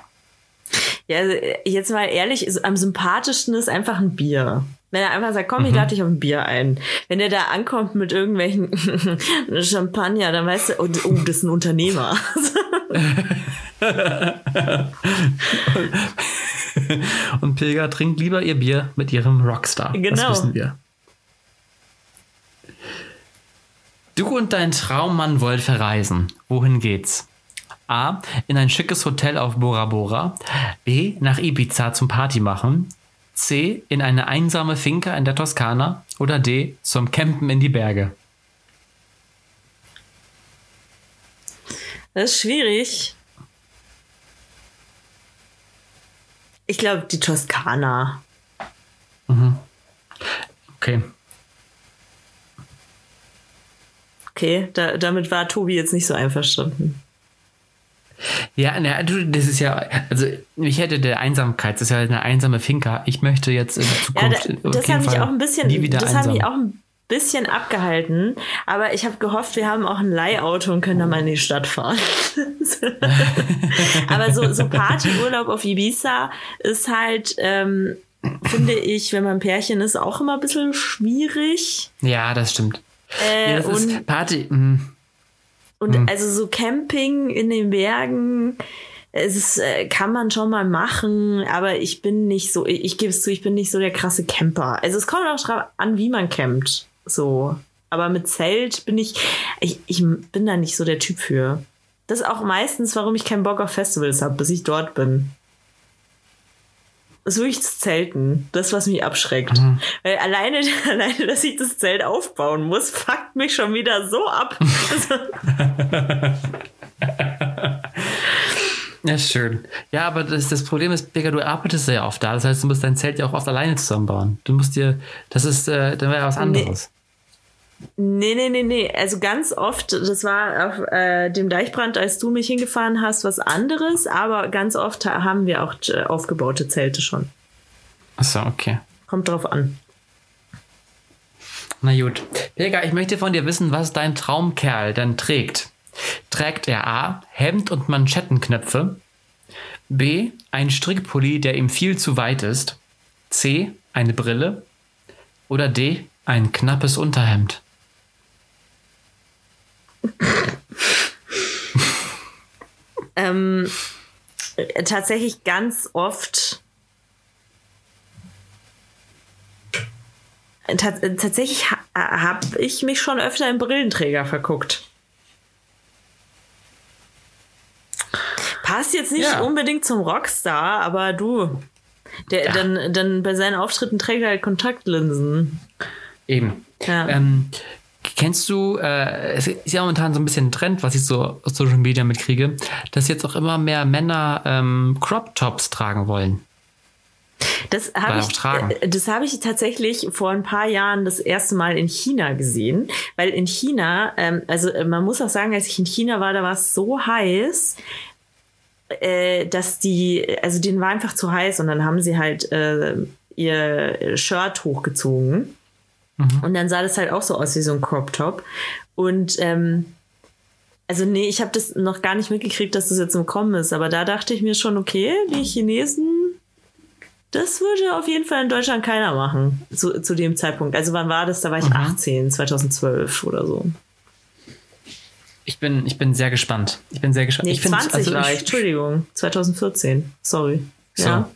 Ja, also jetzt mal ehrlich, am sympathischsten ist einfach ein Bier. Wenn er einfach sagt, komm, ich mhm. lade dich auf ein Bier ein. Wenn er da ankommt mit irgendwelchen Champagner, dann weißt du, oh, oh das ist ein Unternehmer. und Pilger trinkt lieber ihr Bier mit ihrem Rockstar. Genau. Das wissen wir. Du und dein Traummann wollt verreisen. Wohin geht's? A. In ein schickes Hotel auf Bora Bora. B. Nach Ibiza zum Party machen. C. In eine einsame Finca in der Toskana. Oder D. Zum Campen in die Berge. Das ist schwierig. Ich glaube, die Toskana. Okay. Okay, da, damit war Tobi jetzt nicht so einverstanden. Ja, na, du, das ist ja, also ich hätte der Einsamkeit, das ist ja eine einsame Finca. Ich möchte jetzt in Ja, Zukunft. da, auf das hat mich Fall auch ein bisschen, das hat einsam. mich auch ein bisschen abgehalten. Aber ich habe gehofft, wir haben auch ein Leihauto und können da mal in die Stadt fahren. aber so, so Partyurlaub auf Ibiza ist halt, ähm, finde ich, wenn man Pärchen ist, auch immer ein bisschen schwierig. ja, das stimmt. Äh, Ja, das und ist Party. mm. und also so Camping in den Bergen. Es ist, äh, kann man schon mal machen, aber ich bin nicht so, ich, ich gebe es zu, ich bin nicht so der krasse Camper. Also es kommt auch drauf an, wie man campt. So. Aber mit Zelt bin ich, ich, ich bin da nicht so der Typ für. Das ist auch meistens, warum ich keinen Bock auf Festivals habe, bis ich dort bin. Das ist wirklich das Zelten. Das, was mich abschreckt. Weil alleine, alleine, dass ich das Zelt aufbauen muss, fuckt mich schon wieder so ab. Ja, schön. Ja, aber das, das Problem ist, Digga, du arbeitest ja oft da. Das heißt, du musst dein Zelt ja auch oft alleine zusammenbauen. Du musst dir, das ist, äh, dann wäre was anderes. Nee, nee, nee, nee. Also ganz oft, das war auf äh, dem Deichbrand, als du mich hingefahren hast, was anderes, aber ganz oft ha- haben wir auch äh, aufgebaute Zelte schon. Achso, okay. Kommt drauf an. Na gut. Digga, ich möchte von dir wissen, was dein Traumkerl denn trägt. Trägt er A. Hemd und Manschettenknöpfe? B. Ein Strickpulli, der ihm viel zu weit ist? C. Eine Brille? Oder D. Ein knappes Unterhemd? Ähm, äh, tatsächlich ganz oft. äh, Tats äh, tatsächlich ha habe ich mich schon öfter im Brillenträger verguckt. Passt jetzt nicht Ja. unbedingt zum Rockstar, aber du. Der, Ja. dann, dann bei seinen Auftritten trägt er halt Kontaktlinsen. Eben. Ja. Ähm, kennst du, äh, es ist ja momentan so ein bisschen ein Trend, was ich so aus Social Media mitkriege, dass jetzt auch immer mehr Männer ähm, Crop Tops tragen wollen. Das habe ich, äh, das habe ich tatsächlich vor ein paar Jahren das erste Mal in China gesehen, weil in China, ähm, also äh, man muss auch sagen, als ich in China war, da war es so heiß, äh, dass die, also denen war einfach zu heiß. Und dann haben sie halt äh, ihr Shirt hochgezogen und dann sah das halt auch so aus wie so ein Crop Top und ähm, also nee, ich habe das noch gar nicht mitgekriegt, dass das jetzt im Kommen ist, aber da dachte ich mir schon, okay, die Chinesen das würde auf jeden Fall in Deutschland keiner machen zu, zu dem Zeitpunkt. Also wann war das? Da war ich 18, 2012 oder so. Ich bin, ich bin sehr gespannt. Ich bin sehr gespannt. Nee, ich find's- 20 also war ich, Entschuldigung, 2014. Sorry. So. Ja.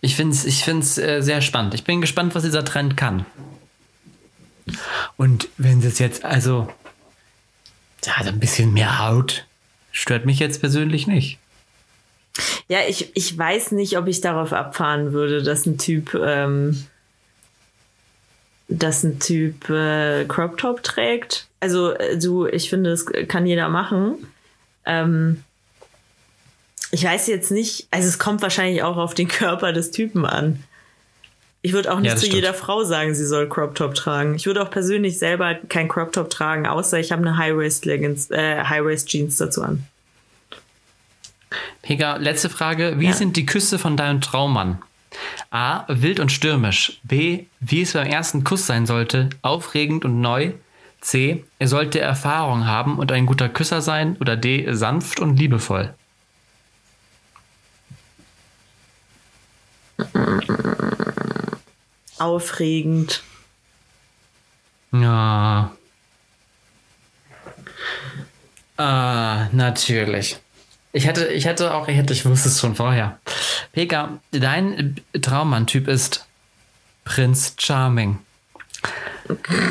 Ich finde es ich find's, äh, sehr spannend. Ich bin gespannt, was dieser Trend kann. Und wenn es jetzt also ja, ein bisschen mehr Haut, stört mich jetzt persönlich nicht. Ja, ich, ich weiß nicht, ob ich darauf abfahren würde, dass ein Typ, ähm, dass ein Typ äh, Crop Top trägt. Also, äh, du, ich finde, das kann jeder machen. Ähm, ich weiß jetzt nicht, also es kommt wahrscheinlich auch auf den Körper des Typen an. Ich würde auch nicht das zu stimmt. jeder Frau sagen, sie soll Crop Top tragen. Ich würde auch persönlich selber kein Crop Top tragen, außer ich habe eine High Waist Leggings, äh, High Waist Jeans dazu an. Pega, letzte Frage. Wie Ja. sind die Küsse von deinem Traummann? A. Wild und stürmisch. B. Wie es beim ersten Kuss sein sollte. Aufregend und neu. C. Er sollte Erfahrung haben und ein guter Küsser sein. Oder D. Sanft und liebevoll. Aufregend. Ja. Ah, natürlich. Ich hätte, ich hätte auch, ich hätte, ich wusste es schon vorher. Pega, dein Traummann-Typ ist Prinz Charming.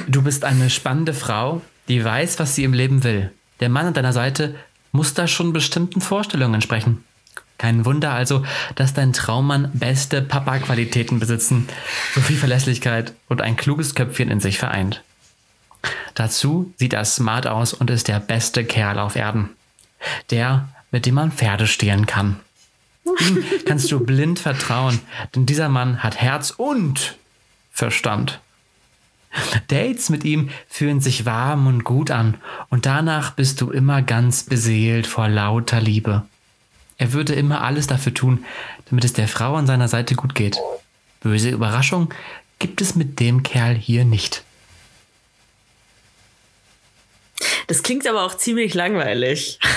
Du bist eine spannende Frau, die weiß, was sie im Leben will. Der Mann an deiner Seite muss da schon bestimmten Vorstellungen entsprechen. Kein Wunder also, dass dein Traummann beste Papa-Qualitäten besitzen, sowie Verlässlichkeit und ein kluges Köpfchen in sich vereint. Dazu sieht er smart aus und ist der beste Kerl auf Erden. Der, mit dem man Pferde stehlen kann. Ihm kannst du blind vertrauen, denn dieser Mann hat Herz und Verstand. Dates mit ihm fühlen sich warm und gut an und danach bist du immer ganz beseelt vor lauter Liebe. Er würde immer alles dafür tun, damit es der Frau an seiner Seite gut geht. Böse Überraschung gibt es mit dem Kerl hier nicht. Das klingt aber auch ziemlich langweilig.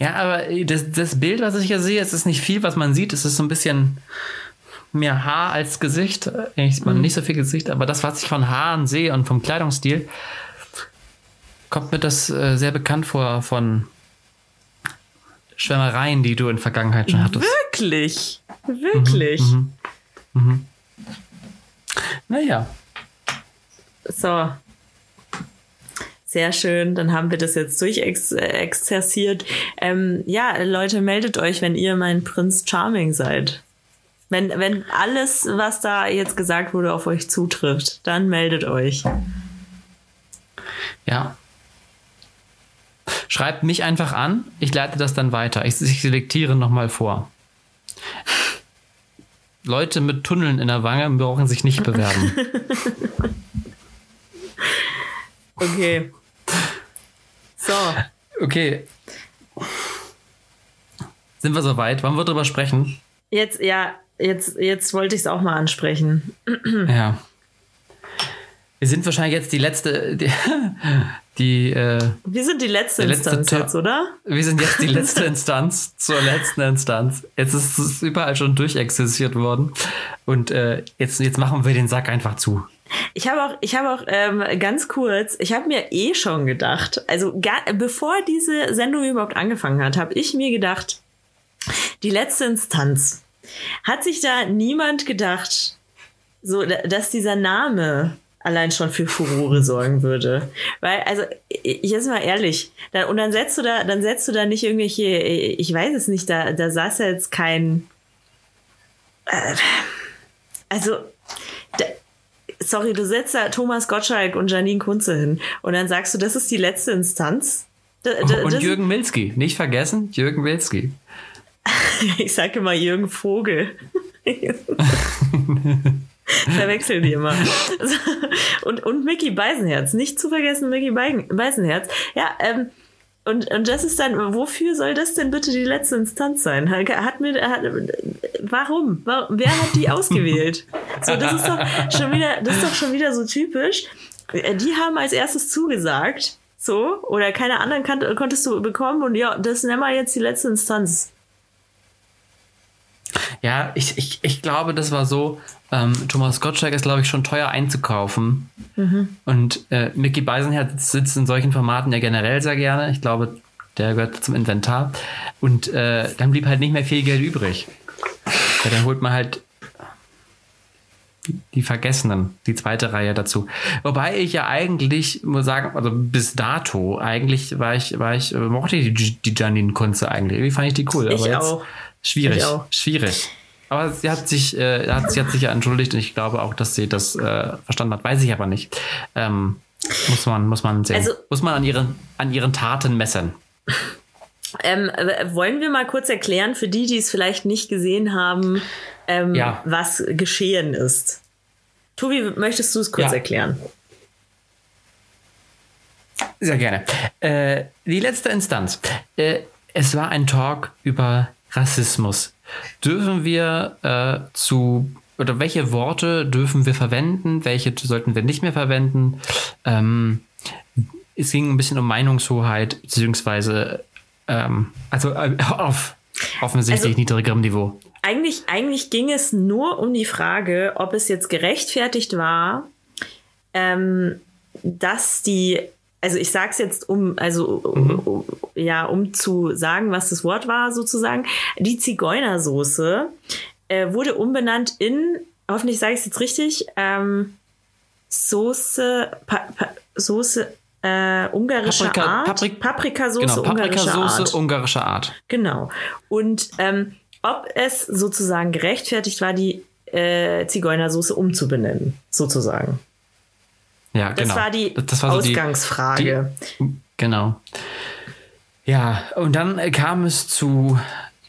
Ja, aber das, das Bild, was ich hier sehe, es ist nicht viel, was man sieht. Es ist so ein bisschen mehr Haar als Gesicht. Sieht man mhm. nicht so viel Gesicht, aber das, was ich von Haaren sehe und vom Kleidungsstil, kommt mir das äh, sehr bekannt vor von Schwärmereien, die du in Vergangenheit schon hattest. Wirklich? Wirklich? Mhm, mhm, mhm. Naja. So, sehr schön, dann haben wir das jetzt durchexerziert. Ähm, ja, Leute, meldet euch, wenn ihr mein Prinz Charming seid. Wenn, wenn alles, was da jetzt gesagt wurde, auf euch zutrifft, dann meldet euch. Ja. Schreibt mich einfach an, ich leite das dann weiter. Ich, ich selektiere nochmal vor. Leute mit Tunneln in der Wange brauchen sich nicht bewerben. okay. So. Okay. Sind wir soweit? Wollen wir drüber sprechen? Jetzt, ja, jetzt, jetzt wollte ich es auch mal ansprechen. ja. Wir sind wahrscheinlich jetzt die letzte, die, die äh, Wir sind die letzte Instanz letzte, jetzt, oder? Wir sind jetzt die letzte Instanz zur letzten Instanz. Jetzt ist es überall schon durchexistiert worden. Und äh, jetzt, jetzt machen wir den Sack einfach zu. Ich habe auch, ich habe auch ähm, ganz kurz, ich habe mir eh schon gedacht, also gar, bevor diese Sendung überhaupt angefangen hat, habe ich mir gedacht, die letzte Instanz. Hat sich da niemand gedacht, so, dass dieser Name allein schon für Furore sorgen würde. Weil, also, ich jetzt mal ehrlich, dann, und dann setzt du da, dann setzt du da nicht irgendwelche, ich weiß es nicht, da, da saß ja jetzt kein, äh, also, da, sorry, du setzt da Thomas Gottschalk und Janine Kunze hin und dann sagst du, das ist die letzte Instanz. Da, da, und Jürgen Milski, nicht vergessen, Jürgen Milski. ich sage immer Jürgen Vogel. Verwechseln die immer. und, und Mickey Beisenherz, nicht zu vergessen, Mickey Beisenherz. Ja, ähm, und, und das ist dann, wofür soll das denn bitte die letzte Instanz sein? Hat mir, hat, warum? Wer hat die ausgewählt? So, das ist doch schon wieder, das ist doch schon wieder so typisch. Äh, die haben als erstes zugesagt, so, oder keine anderen konntest du bekommen und ja, das nennen wir jetzt die letzte Instanz. Ja, ich, ich, ich glaube, das war so, ähm, Thomas Gottschalk ist, glaube ich, schon teuer einzukaufen. Mhm. Und äh, Mickey Beisenherz sitzt in solchen Formaten ja generell sehr gerne. Ich glaube, der gehört zum Inventar. Und äh, dann blieb halt nicht mehr viel Geld übrig. Ja, dann holt man halt die Vergessenen, die zweite Reihe dazu. Wobei ich ja eigentlich, muss sagen, also bis dato, eigentlich war ich, war ich, mochte ich die, die Janine Kunze eigentlich. Irgendwie fand ich die cool. Ich aber jetzt auch. Schwierig. Schwierig. Aber sie hat sich, äh, hat, sie hat sich ja entschuldigt und ich glaube auch, dass sie das äh, verstanden hat. Weiß ich aber nicht. Ähm, muss man, muss man sehen. Also, muss man an ihren, an ihren Taten messen. Ähm, wollen wir mal kurz erklären, für die, die es vielleicht nicht gesehen haben, ähm, ja. was geschehen ist? Tobi, möchtest du es kurz ja. erklären? Sehr gerne. Äh, die letzte Instanz. Äh, es war ein Talk über Rassismus dürfen wir äh, zu oder welche Worte dürfen wir verwenden, welche sollten wir nicht mehr verwenden. Ähm, es ging ein bisschen um Meinungshoheit, beziehungsweise ähm, also äh, auf offensichtlich also, niedrigerem Niveau. Eigentlich, eigentlich ging es nur um die Frage, ob es jetzt gerechtfertigt war, ähm, dass die also ich sag's jetzt um, also mhm. um, ja, um zu sagen, was das Wort war sozusagen. Die Zigeunersoße äh, wurde umbenannt in, hoffentlich sage ich es jetzt richtig, ähm, Soße, pa, pa, Soße äh, ungarischer Paprika, Art. Paprik Paprikasauce genau, ungarischer Paprikasauce Art. ungarischer Art. Genau. Und ähm, ob es sozusagen gerechtfertigt war, die äh, Zigeunersoße umzubenennen, sozusagen. Ja, das genau. War die das war so Ausgangsfrage. Die, die, genau. Ja, und dann kam es zu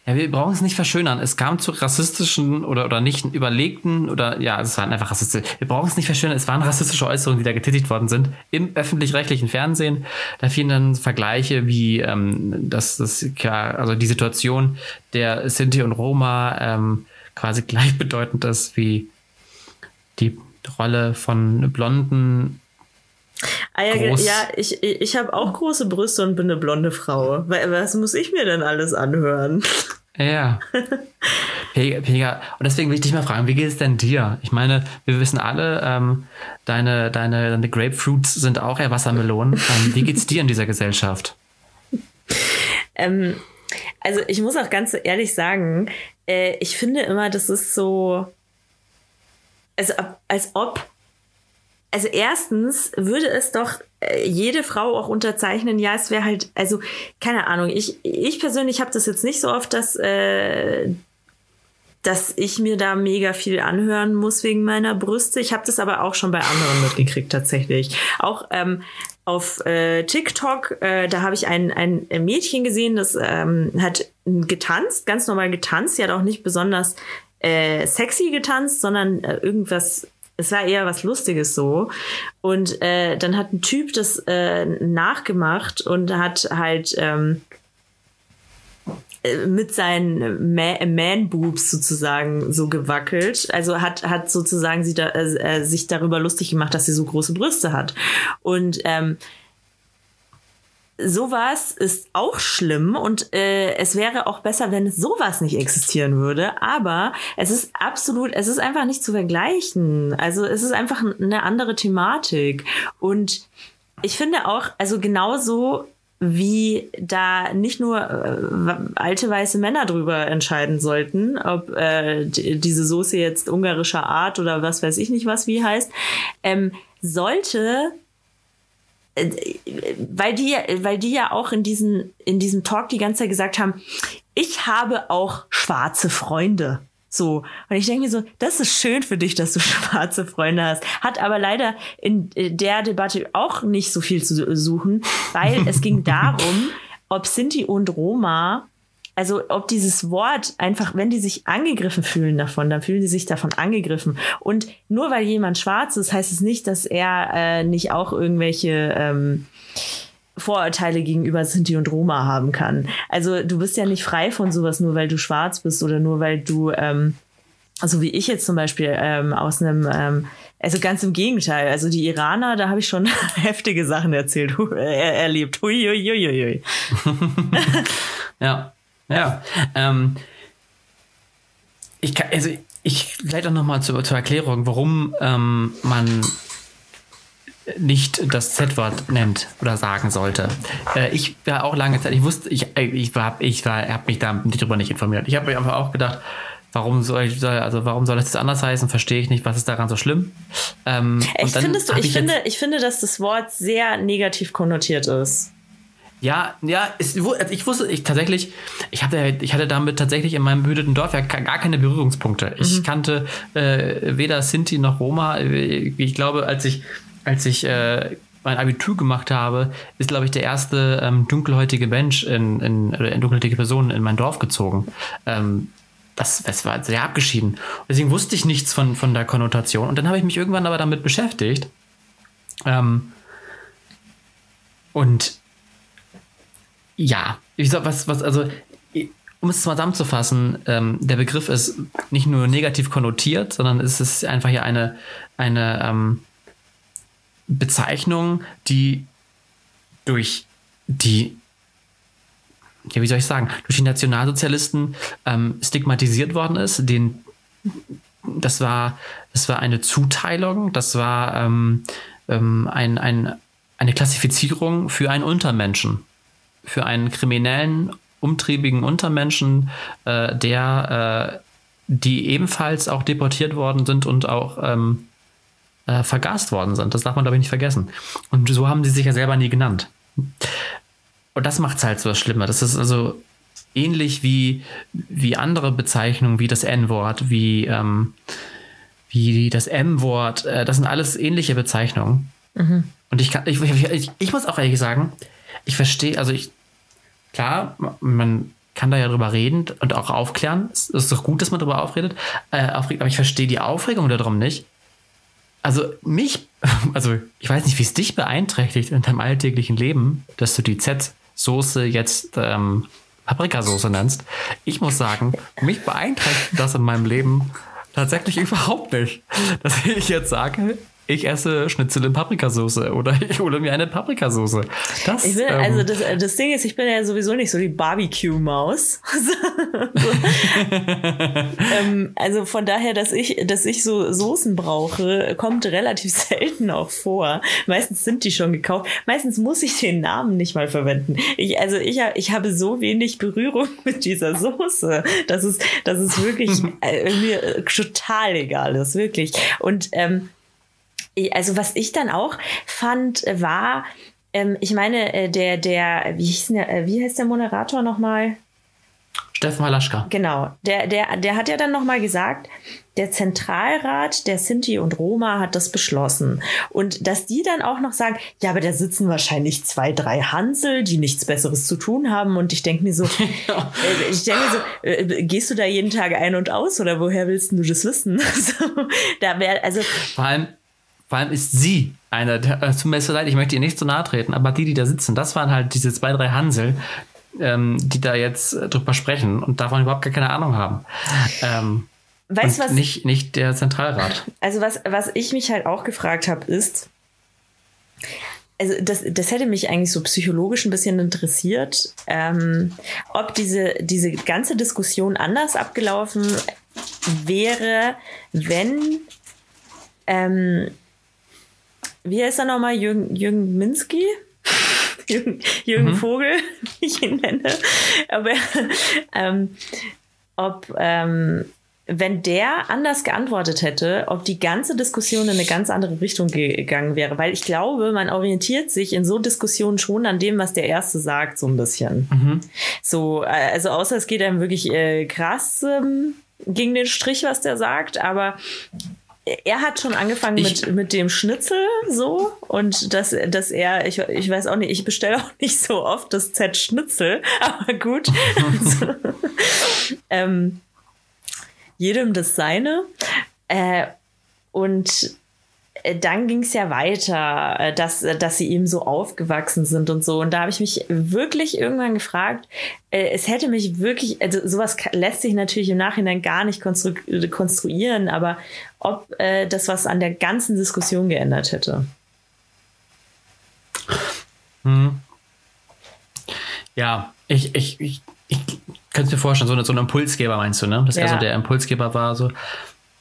ja, wir brauchen es nicht verschönern. Es kam zu rassistischen oder, oder nicht überlegten oder ja, es waren einfach rassistische. Wir brauchen es nicht verschönern. Es waren rassistische Äußerungen, die da getätigt worden sind im öffentlich-rechtlichen Fernsehen. Da fielen dann Vergleiche wie ähm, das ja, also die Situation der Sinti und Roma ähm, quasi gleichbedeutend ist wie die Rolle von blonden Ah, ja, ja, ich, ich habe auch große Brüste und bin eine blonde Frau. Was muss ich mir denn alles anhören? Ja. Pega, und deswegen will ich dich mal fragen, wie geht es denn dir? Ich meine, wir wissen alle, ähm, deine, deine, deine Grapefruits sind auch eher Wassermelonen. Ähm, wie geht es dir in dieser Gesellschaft? Ähm, also ich muss auch ganz ehrlich sagen, äh, ich finde immer, das ist so, also als ob also erstens würde es doch äh, jede Frau auch unterzeichnen, ja, es wäre halt, also keine Ahnung, ich, ich persönlich habe das jetzt nicht so oft, dass, äh, dass ich mir da mega viel anhören muss wegen meiner Brüste. Ich habe das aber auch schon bei anderen mitgekriegt tatsächlich. Auch ähm, auf äh, TikTok, äh, da habe ich ein, ein Mädchen gesehen, das ähm, hat getanzt, ganz normal getanzt. Sie hat auch nicht besonders äh, sexy getanzt, sondern äh, irgendwas es war eher was Lustiges so. Und äh, dann hat ein Typ das äh, nachgemacht und hat halt ähm, äh, mit seinen Man-Boobs sozusagen so gewackelt. Also hat, hat sozusagen sie da, äh, äh, sich darüber lustig gemacht, dass sie so große Brüste hat. Und ähm, sowas ist auch schlimm und äh, es wäre auch besser, wenn sowas nicht existieren würde. Aber es ist absolut, es ist einfach nicht zu vergleichen. Also es ist einfach eine andere Thematik. Und ich finde auch, also genauso wie da nicht nur äh, alte weiße Männer drüber entscheiden sollten, ob äh, diese Soße jetzt ungarischer Art oder was weiß ich nicht was wie heißt, ähm, sollte weil die, weil die ja auch in diesen, in diesem Talk die ganze Zeit gesagt haben, ich habe auch schwarze Freunde. So. Und ich denke mir so, das ist schön für dich, dass du schwarze Freunde hast. Hat aber leider in der Debatte auch nicht so viel zu suchen, weil es ging darum, ob Sinti und Roma also ob dieses Wort einfach, wenn die sich angegriffen fühlen davon, dann fühlen sie sich davon angegriffen. Und nur weil jemand schwarz ist, heißt es nicht, dass er äh, nicht auch irgendwelche ähm, Vorurteile gegenüber Sinti und Roma haben kann. Also du bist ja nicht frei von sowas, nur weil du schwarz bist oder nur weil du, ähm, also wie ich jetzt zum Beispiel ähm, aus einem ähm, also ganz im Gegenteil. Also die Iraner, da habe ich schon heftige Sachen erzählt, er, erlebt. Hui, hui, hui, hui. ja. Ja. Ähm, ich kann, also ich vielleicht auch nochmal zur, zur Erklärung, warum ähm, man nicht das Z-Wort nennt oder sagen sollte. Äh, ich war auch lange Zeit, ich wusste, ich, ich war, ich war, habe mich da darüber nicht informiert. Ich habe mich einfach auch gedacht, warum soll ich, also warum soll es anders heißen? Verstehe ich nicht, was ist daran so schlimm? Ähm, Echt, findest du, ich, ich finde, ich finde, dass das Wort sehr negativ konnotiert ist. Ja, ja, es, also ich wusste, ich tatsächlich, ich hatte, ich hatte damit tatsächlich in meinem behüteten Dorf ja gar keine Berührungspunkte. Ich mhm. kannte äh, weder Sinti noch Roma. Ich glaube, als ich, als ich äh, mein Abitur gemacht habe, ist, glaube ich, der erste ähm, dunkelhäutige Mensch in, in, oder dunkelhäutige Person in mein Dorf gezogen. Ähm, das, das war sehr abgeschieden. Deswegen wusste ich nichts von, von der Konnotation. Und dann habe ich mich irgendwann aber damit beschäftigt. Ähm, und ja, ich sag, was, was, also, um es zusammenzufassen, ähm, der Begriff ist nicht nur negativ konnotiert, sondern es ist einfach ja eine, eine ähm, Bezeichnung, die durch die, ja, wie soll ich sagen, durch die Nationalsozialisten ähm, stigmatisiert worden ist. Den, das war, das war eine Zuteilung, das war ähm, ähm, ein, ein eine Klassifizierung für einen Untermenschen, für einen kriminellen, umtriebigen Untermenschen, äh, der, äh, die ebenfalls auch deportiert worden sind und auch ähm, äh, vergast worden sind. Das darf man, glaube ich, nicht vergessen. Und so haben sie sich ja selber nie genannt. Und das macht es halt so das Schlimme. Das ist also ähnlich wie, wie andere Bezeichnungen, wie das N-Wort, wie, ähm, wie das M-Wort. Äh, das sind alles ähnliche Bezeichnungen. Mhm. Und ich kann, ich, ich, ich muss auch ehrlich sagen, ich verstehe, also ich, klar, man kann da ja drüber reden und auch aufklären. Es ist doch gut, dass man darüber aufredet, äh, aufregt, aber ich verstehe die Aufregung darum nicht. Also mich, also ich weiß nicht, wie es dich beeinträchtigt in deinem alltäglichen Leben, dass du die Z-Soße jetzt ähm, Paprikasoße nennst. Ich muss sagen, mich beeinträchtigt das in meinem Leben tatsächlich überhaupt nicht. Dass ich jetzt sage, ich esse Schnitzel in Paprikasauce oder ich hole mir eine Paprikasauce. Das, ich bin, ähm, also das, das Ding ist, ich bin ja sowieso nicht so die Barbecue-Maus. ähm, also von daher, dass ich, dass ich so Soßen brauche, kommt relativ selten auch vor. Meistens sind die schon gekauft. Meistens muss ich den Namen nicht mal verwenden. Ich, also ich, ich habe so wenig Berührung mit dieser Soße, dass es, dass es wirklich äh, mir total egal ist, wirklich. Und ähm, also was ich dann auch fand, war, ähm, ich meine, äh, der, der, wie, hieß der, äh, wie heißt der Moderator nochmal? Steffen Halaschka. Genau, der, der, der hat ja dann nochmal gesagt, der Zentralrat der Sinti und Roma hat das beschlossen. Und dass die dann auch noch sagen, ja, aber da sitzen wahrscheinlich zwei, drei Hansel, die nichts Besseres zu tun haben. Und ich denke mir so, ja. äh, ich denke mir so, äh, gehst du da jeden Tag ein und aus oder woher willst du das wissen? so, da wäre, also. Vor allem, vor allem ist sie eine, äh, tut mir so leid, ich möchte ihr nicht zu nahe treten, aber die, die da sitzen, das waren halt diese zwei, drei Hansel, ähm, die da jetzt äh, drüber sprechen und davon überhaupt gar keine Ahnung haben. Ähm, weißt was? Nicht, nicht der Zentralrat. Also, was, was ich mich halt auch gefragt habe, ist, also das, das hätte mich eigentlich so psychologisch ein bisschen interessiert, ähm, ob diese, diese ganze Diskussion anders abgelaufen wäre, wenn ähm, wie heißt er nochmal? Jürgen, Jürgen Minsky? Jürgen, Jürgen mhm. Vogel, wie ich ihn nenne. Aber ähm, ob, ähm, wenn der anders geantwortet hätte, ob die ganze Diskussion in eine ganz andere Richtung gegangen wäre. Weil ich glaube, man orientiert sich in so Diskussionen schon an dem, was der Erste sagt, so ein bisschen. Mhm. So, äh, also außer es geht einem wirklich äh, krass ähm, gegen den Strich, was der sagt, aber er hat schon angefangen ich, mit, mit dem Schnitzel so und dass, dass er, ich, ich weiß auch nicht, ich bestelle auch nicht so oft das Z Schnitzel, aber gut. also, ähm, jedem das seine. Äh, und dann ging es ja weiter, äh, dass, dass sie eben so aufgewachsen sind und so. Und da habe ich mich wirklich irgendwann gefragt, äh, es hätte mich wirklich, also sowas lässt sich natürlich im Nachhinein gar nicht konstru konstruieren, aber ob äh, das was an der ganzen Diskussion geändert hätte. Hm. Ja, ich, ich, ich, ich könnte mir vorstellen, so, eine, so ein Impulsgeber meinst du, ne? Dass ja. er so der Impulsgeber war, so.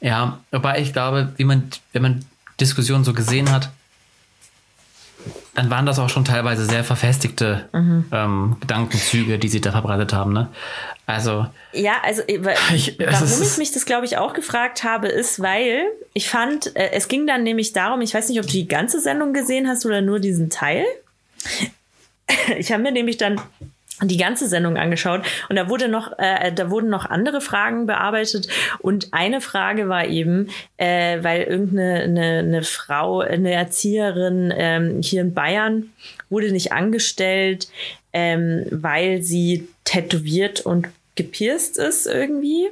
Ja, wobei ich glaube, wie man, wenn man Diskussion so gesehen hat, dann waren das auch schon teilweise sehr verfestigte mhm. ähm, Gedankenzüge, die sie da verbreitet haben. Ne? Also. Ja, also äh, ich, warum ich mich das, glaube ich, auch gefragt habe, ist, weil ich fand, äh, es ging dann nämlich darum, ich weiß nicht, ob du die ganze Sendung gesehen hast oder nur diesen Teil. Ich habe mir nämlich dann die ganze Sendung angeschaut. Und da wurde noch, äh, da wurden noch andere Fragen bearbeitet. Und eine Frage war eben, äh, weil irgendeine eine, eine Frau, eine Erzieherin ähm, hier in Bayern wurde nicht angestellt, ähm, weil sie tätowiert und gepierst ist irgendwie.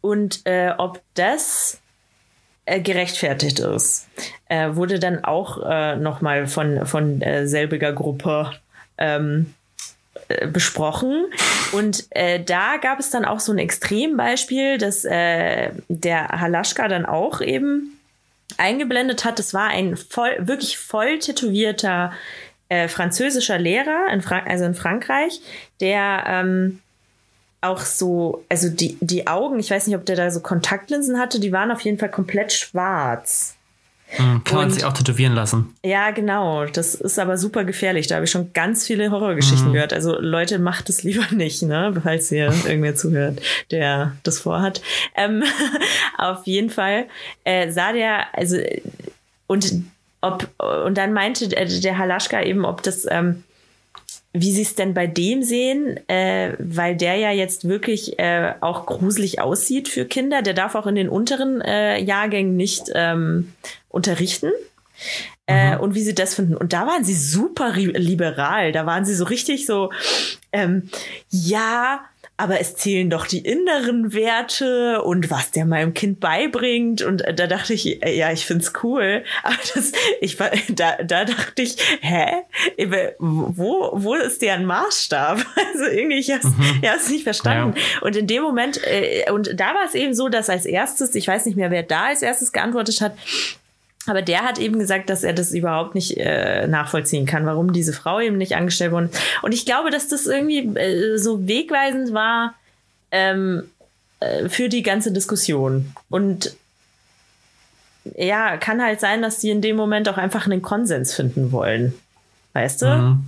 Und äh, ob das äh, gerechtfertigt ist, äh, wurde dann auch äh, noch mal von von äh, selbiger Gruppe ähm, äh, besprochen. Und äh, da gab es dann auch so ein Extrembeispiel, dass äh, der Halaschka dann auch eben eingeblendet hat. Das war ein voll, wirklich voll tätowierter äh, französischer Lehrer, in also in Frankreich, der ähm, auch so, also die, die Augen, ich weiß nicht, ob der da so Kontaktlinsen hatte, die waren auf jeden Fall komplett schwarz. Mhm, kann man sich auch tätowieren lassen. Ja, genau. Das ist aber super gefährlich. Da habe ich schon ganz viele Horrorgeschichten mhm. gehört. Also Leute, macht es lieber nicht, ne? Falls ihr irgendwer zuhört, der das vorhat. Ähm, auf jeden Fall äh, sah der, also und ob, und dann meinte der Halaschka eben, ob das ähm, wie sie es denn bei dem sehen, äh, weil der ja jetzt wirklich äh, auch gruselig aussieht für Kinder. Der darf auch in den unteren äh, Jahrgängen nicht ähm, unterrichten. Äh, mhm. und wie sie das finden. Und da waren sie super liberal. Da waren sie so richtig so, ähm, ja, aber es zählen doch die inneren Werte und was der meinem Kind beibringt. Und äh, da dachte ich, äh, ja, ich find's cool. Aber das, ich war, da, da dachte ich, hä? Wo, wo ist der ein Maßstab? Also irgendwie, ich hab's, mhm. ich hab's nicht verstanden. Ja. Und in dem Moment, äh, und da war es eben so, dass als erstes, ich weiß nicht mehr, wer da als erstes geantwortet hat, aber der hat eben gesagt, dass er das überhaupt nicht äh, nachvollziehen kann, warum diese Frau eben nicht angestellt wurde. Und ich glaube, dass das irgendwie äh, so wegweisend war ähm, äh, für die ganze Diskussion. Und ja, kann halt sein, dass die in dem Moment auch einfach einen Konsens finden wollen. Weißt du? Mhm.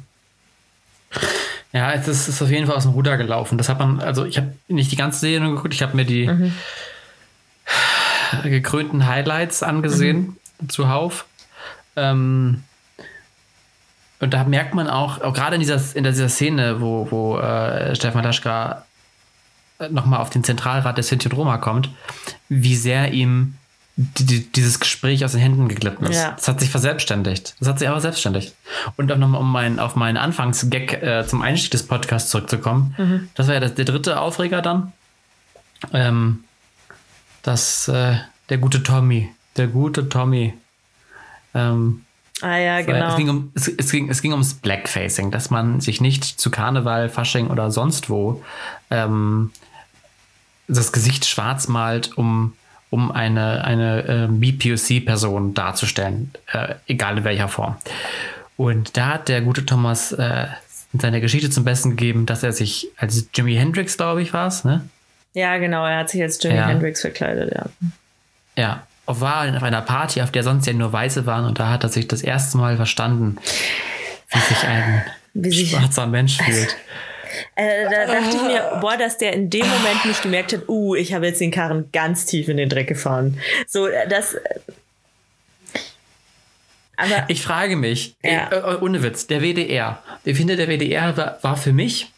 Ja, es ist, ist, auf jeden Fall aus dem Ruder gelaufen. Das hat man, also ich habe nicht die ganze Serie geguckt, ich habe mir die mhm. gekrönten Highlights angesehen. Mhm zuhauf. Ähm, und da merkt man auch, auch gerade in dieser, in dieser Szene, wo, wo äh, Stefan Daschka nochmal auf den Zentralrat der Sinti und Roma kommt, wie sehr ihm die, dieses Gespräch aus den Händen geglitten ist. Ja. Das hat sich verselbstständigt. Das hat sich aber selbstständigt. Und auch nochmal, um mein, auf meinen Anfangsgag äh, zum Einstieg des Podcasts zurückzukommen. Mhm. Das war ja das, der dritte Aufreger dann. Ähm, dass äh, der gute Tommy der gute Tommy. Ähm, ah ja, genau. Es ging, um, es, es, ging, es ging ums Blackfacing, dass man sich nicht zu Karneval, Fasching oder sonst wo ähm, das Gesicht schwarz malt, um, um eine, eine äh, BPOC-Person darzustellen, äh, egal in welcher Form. Und da hat der gute Thomas äh, in seiner Geschichte zum Besten gegeben, dass er sich als Jimi Hendrix, glaube ich, war es, ne? Ja, genau, er hat sich als Jimi ja. Hendrix verkleidet, ja. Ja, war auf einer Party, auf der sonst ja nur Weiße waren und da hat er sich das erste Mal verstanden, wie sich ein wie sich schwarzer Mensch fühlt. Äh, da dachte ich mir, boah, dass der in dem Moment nicht gemerkt hat, uh, ich habe jetzt den Karren ganz tief in den Dreck gefahren. So, äh, das. Äh, aber, ich frage mich, ja. äh, ohne Witz, der WDR. Ich finde, der WDR war, war für mich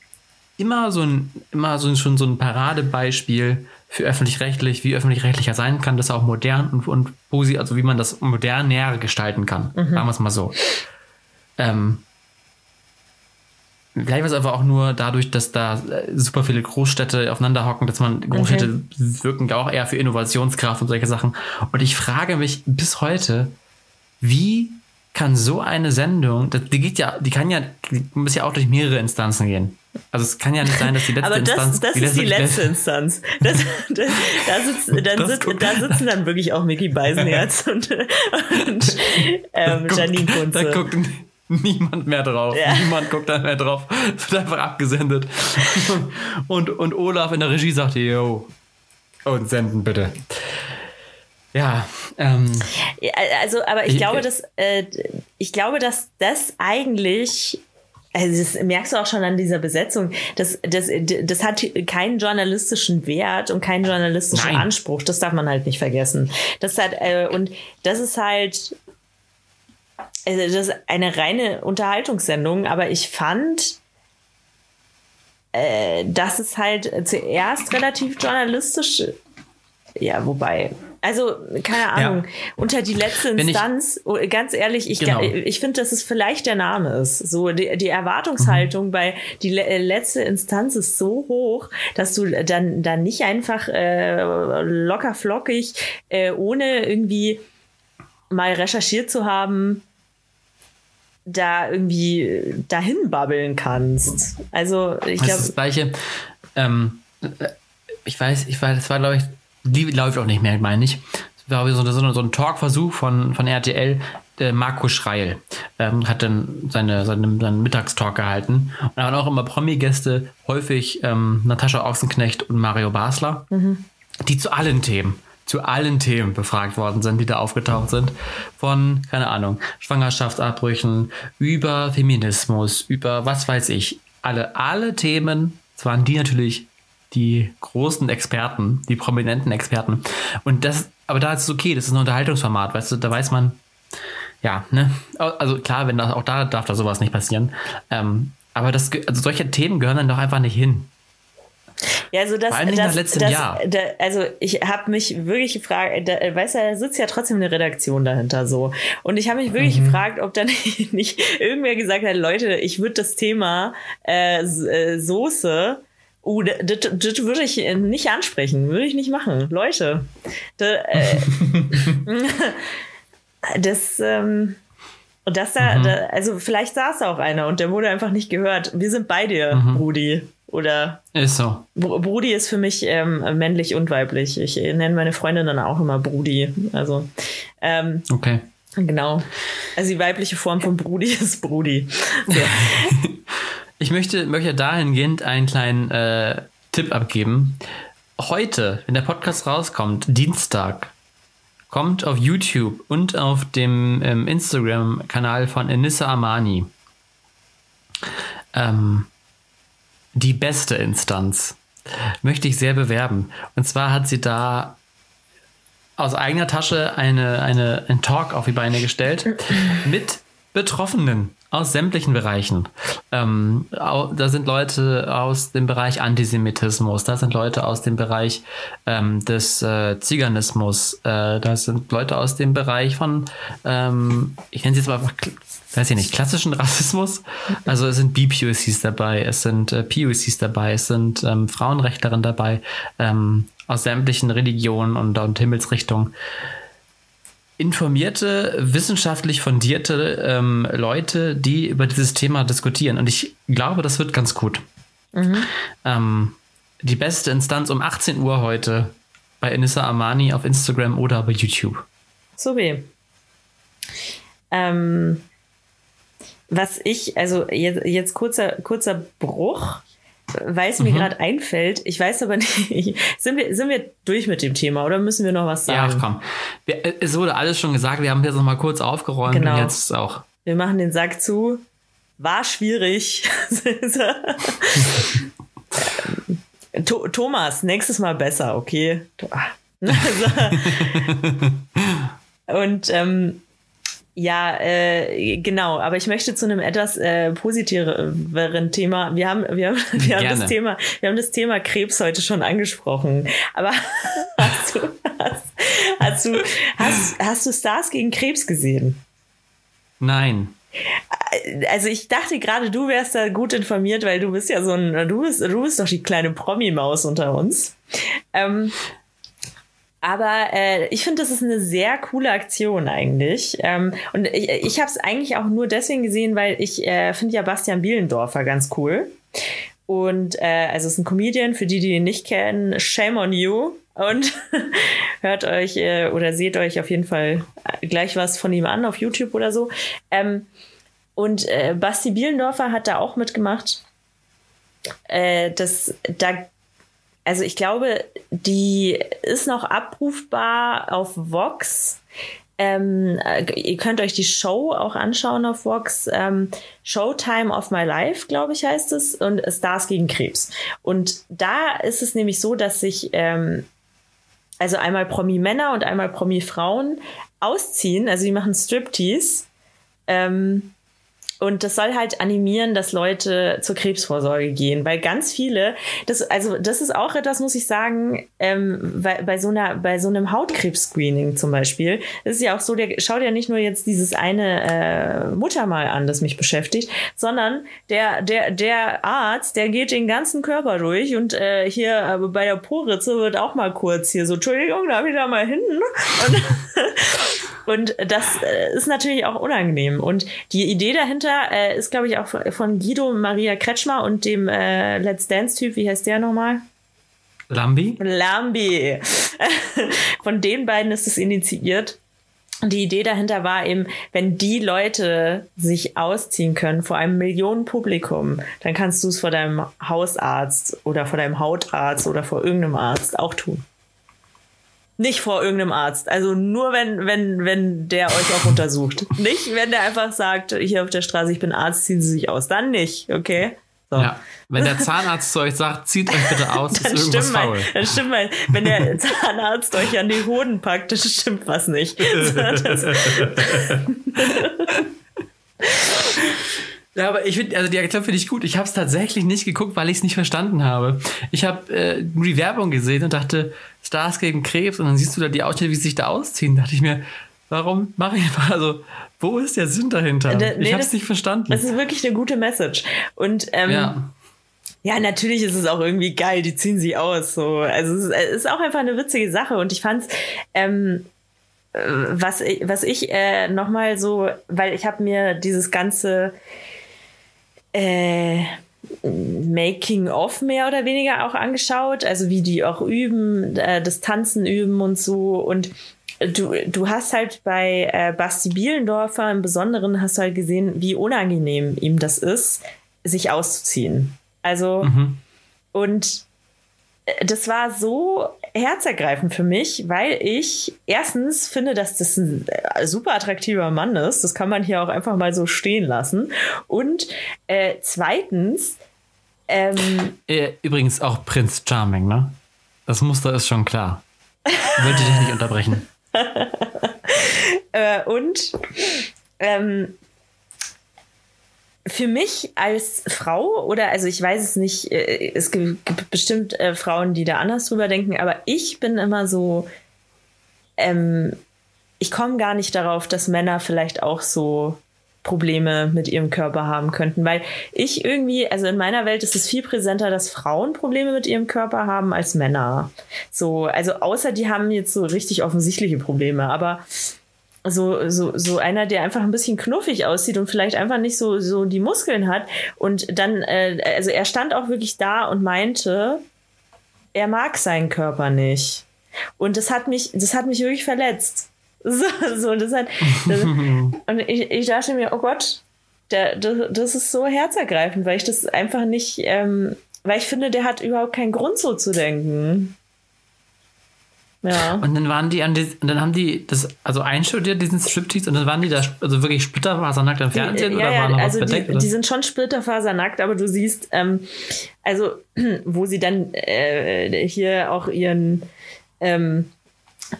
immer so ein, immer so ein, schon so ein Paradebeispiel für öffentlich-rechtlich, wie öffentlich-rechtlicher sein kann, dass er auch modern und, und also wie man das modern näher gestalten kann. Mhm. Sagen wir es mal so. Ähm, vielleicht war es aber auch nur dadurch, dass da äh, super viele Großstädte aufeinander hocken, dass man Großstädte okay. wirken ja auch eher für Innovationskraft und solche Sachen. Und ich frage mich bis heute, wie kann so eine Sendung, die geht ja, die kann ja, die muss ja auch durch mehrere Instanzen gehen. Also es kann ja nicht sein, dass die letzte Aber das, Instanz. das die ist die letzte Instanz. Das, das, da, sitzt, dann sit, da sitzen dann wirklich auch Mickey Beisenherz und, und ähm, guckt, Janine Kunze. Da guckt niemand mehr drauf. Ja. Niemand guckt da mehr drauf. Es wird einfach abgesendet. Und, und Olaf in der Regie sagt, yo, und senden bitte. Ja, ähm, ja, also, aber ich, ich glaube, dass äh, ich glaube, dass das eigentlich also das merkst du auch schon an dieser Besetzung. Das, das, das hat keinen journalistischen Wert und keinen journalistischen Nein. Anspruch. Das darf man halt nicht vergessen. Das hat, äh, und das ist halt, also das ist eine reine Unterhaltungssendung, aber ich fand, äh, dass es halt zuerst relativ journalistisch, ja, wobei, also, keine Ahnung, ja. unter die letzte Instanz, ich, oh, ganz ehrlich, ich, genau. ich finde, dass es vielleicht der Name ist. So, die, die Erwartungshaltung mhm. bei die le letzte Instanz ist so hoch, dass du dann, dann nicht einfach äh, locker flockig, äh, ohne irgendwie mal recherchiert zu haben, da irgendwie dahin babbeln kannst. Also, ich glaube. Das, gleiche, ähm, ich weiß, ich weiß, das war, glaube ich, die läuft auch nicht mehr, meine ich. Das war so, so, so ein Talkversuch von, von RTL. Der Marco Schreil ähm, hat dann seine, seine, seinen Mittagstalk gehalten. Und da waren auch immer Promi-Gäste, häufig ähm, Natascha Ochsenknecht und Mario Basler, mhm. die zu allen Themen zu allen Themen befragt worden sind, die da aufgetaucht sind. Von, keine Ahnung, Schwangerschaftsabbrüchen, über Feminismus, über was weiß ich. Alle, alle Themen, es waren die natürlich die großen Experten, die prominenten Experten. Und das, aber da ist es okay, das ist ein Unterhaltungsformat, weißt du, da weiß man, ja, ne? Also klar, wenn das, auch da darf da sowas nicht passieren. Ähm, aber das, also solche Themen gehören dann doch einfach nicht hin. Ja, also das, Vor allem nicht das, nach letztem das, Jahr. Da, also ich habe mich wirklich gefragt, da, weißt du, da sitzt ja trotzdem eine Redaktion dahinter so. Und ich habe mich wirklich Mhm. gefragt, ob dann nicht irgendwer gesagt hat, Leute, ich würde das Thema äh, äh, Soße, uh, das, das, das würde ich nicht ansprechen, würde ich nicht machen. Leute, da, äh, das, ähm, und das da, Mhm. da, also vielleicht saß da auch einer und der wurde einfach nicht gehört. Wir sind bei dir, Mhm. Rudi. Oder Ist so. Br- Brudi ist für mich ähm, männlich und weiblich. Ich nenne meine Freundin dann auch immer Brudi. Also, ähm, Okay. genau. Also die weibliche Form von Brudi ist Brudi. So. Ich möchte, möchte dahingehend einen kleinen äh, Tipp abgeben. Heute, wenn der Podcast rauskommt, Dienstag, kommt auf YouTube und auf dem ähm, Instagram-Kanal von Enissa Amani ähm, die beste Instanz. Möchte ich sehr bewerben. Und zwar hat sie da aus eigener Tasche eine, eine, einen Talk auf die Beine gestellt mit Betroffenen aus sämtlichen Bereichen. Ähm, da sind Leute aus dem Bereich Antisemitismus, da sind Leute aus dem Bereich ähm, des äh, Ziganismus, äh, da sind Leute aus dem Bereich von, ähm, ich nenne es jetzt mal einfach, weiß ich nicht, klassischen Rassismus. Also es sind BPOCs dabei, es sind äh, POCs dabei, es sind ähm, Frauenrechtlerinnen dabei, ähm, aus sämtlichen Religionen und, und Himmelsrichtungen informierte, wissenschaftlich fundierte ähm, Leute, die über dieses Thema diskutieren. Und ich glaube, das wird ganz gut. Ähm, die beste Instanz um 18 Uhr heute bei Enissa Amani auf Instagram oder bei YouTube. So weh. Ähm, was ich, also jetzt, jetzt kurzer, kurzer Bruch, weil es mir gerade einfällt. Ich weiß aber nicht, sind wir, sind wir durch mit dem Thema oder müssen wir noch was Ja, sagen? komm. Wir, äh, es wurde alles schon gesagt. Wir haben jetzt noch mal kurz aufgeräumt Genau. und jetzt auch. Wir machen den Sack zu. War schwierig. Thomas, nächstes Mal besser, okay? Ah. Und ähm, ja, äh, genau, aber ich möchte zu einem etwas äh, positiveren Thema. Wir haben, wir haben, wir haben das Thema, wir haben das Thema Krebs heute schon angesprochen. Aber hast du, hast, hast du, hast, hast du Stars gegen Krebs gesehen? Nein. Also ich dachte gerade, du wärst da gut informiert, weil du bist ja so ein, du bist, du bist doch die kleine Promi-Maus unter uns. Ähm, aber äh, ich finde, das ist eine sehr coole Aktion eigentlich. Ähm, und ich, ich habe es eigentlich auch nur deswegen gesehen, weil ich äh, finde ja Bastian Bielendorfer ganz cool. Und äh, also es ist ein Comedian, für die, die ihn nicht kennen, shame on you. Und hört euch äh, oder seht euch auf jeden Fall gleich was von ihm an auf YouTube oder so. Ähm, und äh, Basti Bielendorfer hat da auch mitgemacht. Äh, das, da, also ich glaube, die ist noch abrufbar auf Vox. Ähm, äh, ihr könnt euch die Show auch anschauen auf Vox. Ähm, Showtime of My Life, glaube ich, heißt es. Und Stars gegen Krebs. Und da ist es nämlich so, dass sich ähm, also einmal Promi-Männer und einmal Promi-Frauen ausziehen. Also die machen Striptease. Ähm, und das soll halt animieren, dass Leute zur Krebsvorsorge gehen, weil ganz viele, das, also das ist auch etwas, muss ich sagen, ähm, bei, bei so einer, bei so einem Hautkrebs-Screening zum Beispiel, das ist ja auch so, der schaut ja nicht nur jetzt dieses eine äh, Muttermal an, das mich beschäftigt, sondern der, der, der Arzt, der geht den ganzen Körper durch und äh, hier äh, bei der Poritze wird auch mal kurz hier so, Entschuldigung, darf ich da mal hin? Und, und das äh, ist natürlich auch unangenehm. Und die Idee dahinter äh, ist, glaube ich, auch von- Guido Maria Kretschmer und dem äh, Let's Dance-Typ, wie heißt der nochmal? Lambi? Lambi. Von den beiden ist es initiiert. Und die Idee dahinter war eben, wenn die Leute sich ausziehen können vor einem Millionenpublikum, dann kannst du es vor deinem Hausarzt oder vor deinem Hautarzt oder vor irgendeinem Arzt auch tun. Nicht vor irgendeinem Arzt. Also nur wenn, wenn, wenn der euch auch untersucht. nicht, wenn der einfach sagt, hier auf der Straße, ich bin Arzt, ziehen Sie sich aus. Dann nicht, okay? So. Ja. Wenn der Zahnarzt zu euch sagt, zieht euch bitte aus, ist irgendwas mal, faul. Dann stimmt mal, wenn der Zahnarzt euch an die Hoden packt, das stimmt was nicht. Das, Ja, aber ich finde, also die Aktion finde ich gut. Ich habe es tatsächlich nicht geguckt, weil ich es nicht verstanden habe. Ich habe äh, die Werbung gesehen und dachte, Stars gegen Krebs und dann siehst du da die Ausschnitte, wie sie sich da ausziehen. Da dachte ich mir, warum mache ich einfach, also wo ist der Sinn dahinter? Da, nee, ich habe es nicht verstanden. Das ist wirklich eine gute Message. Und ähm, ja. Ja, natürlich ist es auch irgendwie geil, die ziehen sie aus. So. Also es ist, es ist auch einfach eine witzige Sache und ich fand's, ähm, äh, was ich, was ich äh, nochmal so, weil ich habe mir dieses ganze äh, Making-of mehr oder weniger auch angeschaut, also wie die auch üben, äh, das Tanzen üben und so. Und du, du hast halt bei äh, Basti Bielendorfer im Besonderen hast du halt gesehen, wie unangenehm ihm das ist, sich auszuziehen. Also, mhm. und das war so herzergreifend für mich, weil ich erstens finde, dass das ein äh, super attraktiver Mann ist. Das kann man hier auch einfach mal so stehen lassen. Und äh, zweitens. Ähm, äh, Übrigens auch Prinz Charming, ne? Das Muster ist schon klar. Wollte dich nicht unterbrechen. äh, und ähm, für mich als Frau oder also ich weiß es nicht, äh, es gibt bestimmt äh, Frauen, die da anders drüber denken, aber ich bin immer so, ähm, ich komme gar nicht darauf, dass Männer vielleicht auch so Probleme mit ihrem Körper haben könnten, weil ich irgendwie, also in meiner Welt ist es viel präsenter, dass Frauen Probleme mit ihrem Körper haben als Männer. So, also außer die haben jetzt so richtig offensichtliche Probleme, aber so, so, so einer, der einfach ein bisschen knuffig aussieht und vielleicht einfach nicht so, so die Muskeln hat. Und dann, äh, also er stand auch wirklich da und meinte, er mag seinen Körper nicht. Und das hat mich, das hat mich wirklich verletzt. So, so das hat, das, und ich, ich dachte mir, oh Gott, der, das, das ist so herzergreifend, weil ich das einfach nicht, ähm, weil ich finde, der hat überhaupt keinen Grund so zu denken. Ja. Und dann waren die an die, und dann haben die das also einstudiert, diesen Striptease, und dann waren die da also wirklich splitterfasernackt im Fernsehen die, ja, oder ja, waren noch also was bedeckt? Die, die, sind schon splitterfasernackt, aber du siehst, ähm, also wo sie dann äh, hier auch ihren ähm,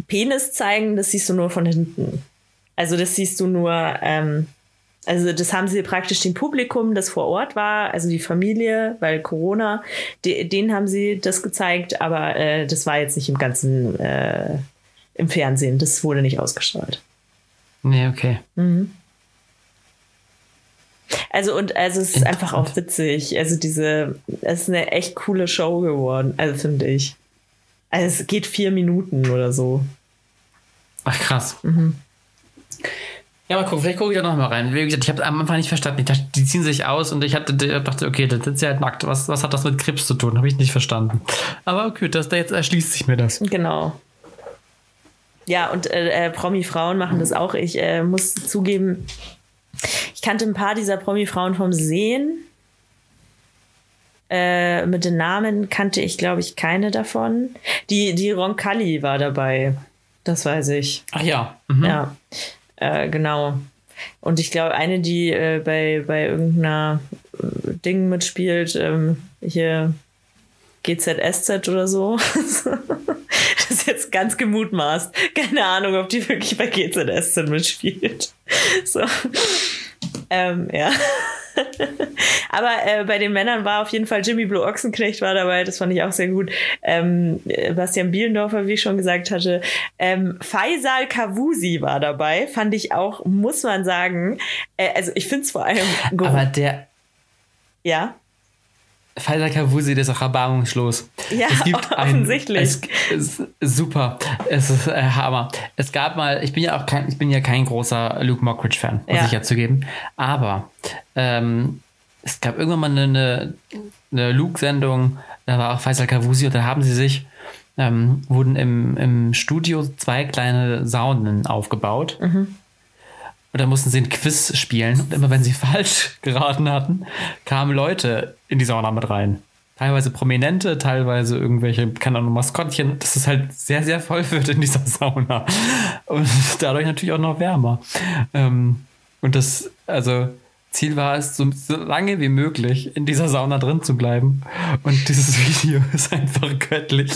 Penis zeigen, das siehst du nur von hinten. Also das siehst du nur ähm, also das haben sie praktisch dem Publikum, das vor Ort war, also die Familie, weil Corona, de, denen haben sie das gezeigt, aber äh, das war jetzt nicht im ganzen äh, im Fernsehen. Das wurde nicht ausgestrahlt. Nee, okay. Mhm. Also und also es ist einfach auch witzig. Also diese, es ist eine echt coole Show geworden, also finde ich. Also es geht vier Minuten oder so. Ach krass. Mhm. Ja, mal gucken, vielleicht gucke ich da noch mal rein. Wie gesagt, ich habe am Anfang nicht verstanden. Dachte, die ziehen sich aus und ich hatte, dachte, okay, das ist ja halt nackt. Was, was hat das mit Krebs zu tun? Habe ich nicht verstanden. Aber okay, das, da jetzt erschließt sich mir das. Genau. Ja, und äh, äh, Promi-Frauen machen das auch. Ich äh, muss zugeben, ich kannte ein paar dieser Promi-Frauen vom Sehen. Äh, mit den Namen kannte ich, glaube ich, keine davon. Die, die Roncalli war dabei. Das weiß ich. Ach ja. Mhm. Ja. Äh, genau. Und ich glaube, eine, die äh, bei, bei irgendeiner äh, Ding mitspielt, ähm, hier GZSZ oder so. das ist jetzt ganz gemutmaßt. Keine Ahnung, ob die wirklich bei GZSZ mitspielt. So. Ähm, ja. Aber äh, bei den Männern war auf jeden Fall Jimmy Blue Ochsenknecht war dabei, das fand ich auch sehr gut. Ähm, Bastian Bielendorfer, wie ich schon gesagt hatte. Ähm, Faisal Kavusi war dabei, fand ich auch, muss man sagen. Äh, also ich finde es vor allem. Aber der. Ja. Faisal Kavusi, der ist auch erbarmungslos. Ja, es gibt offensichtlich. Ein, es, es, super. Es ist äh, Hammer. Es gab mal, ich bin ja auch kein, ich bin ja kein großer Luke Mockridge-Fan, muss ja. ich ja zugeben. Aber ähm, es gab irgendwann mal eine, eine Luke-Sendung, da war auch Faisal Kavusi und da haben sie sich, ähm, wurden im, im Studio zwei kleine Saunen aufgebaut. Mhm. Und dann mussten sie ein Quiz spielen. Und immer wenn sie falsch geraten hatten, kamen Leute in die Sauna mit rein. teilweise Prominente, teilweise irgendwelche, keine Ahnung, Maskottchen, dass es halt sehr, sehr voll wird in dieser Sauna. Und dadurch natürlich auch noch wärmer. Ähm, und das, also Ziel war es, so, so, lange wie möglich in dieser Sauna drin zu bleiben. Und dieses Video ist einfach göttlich,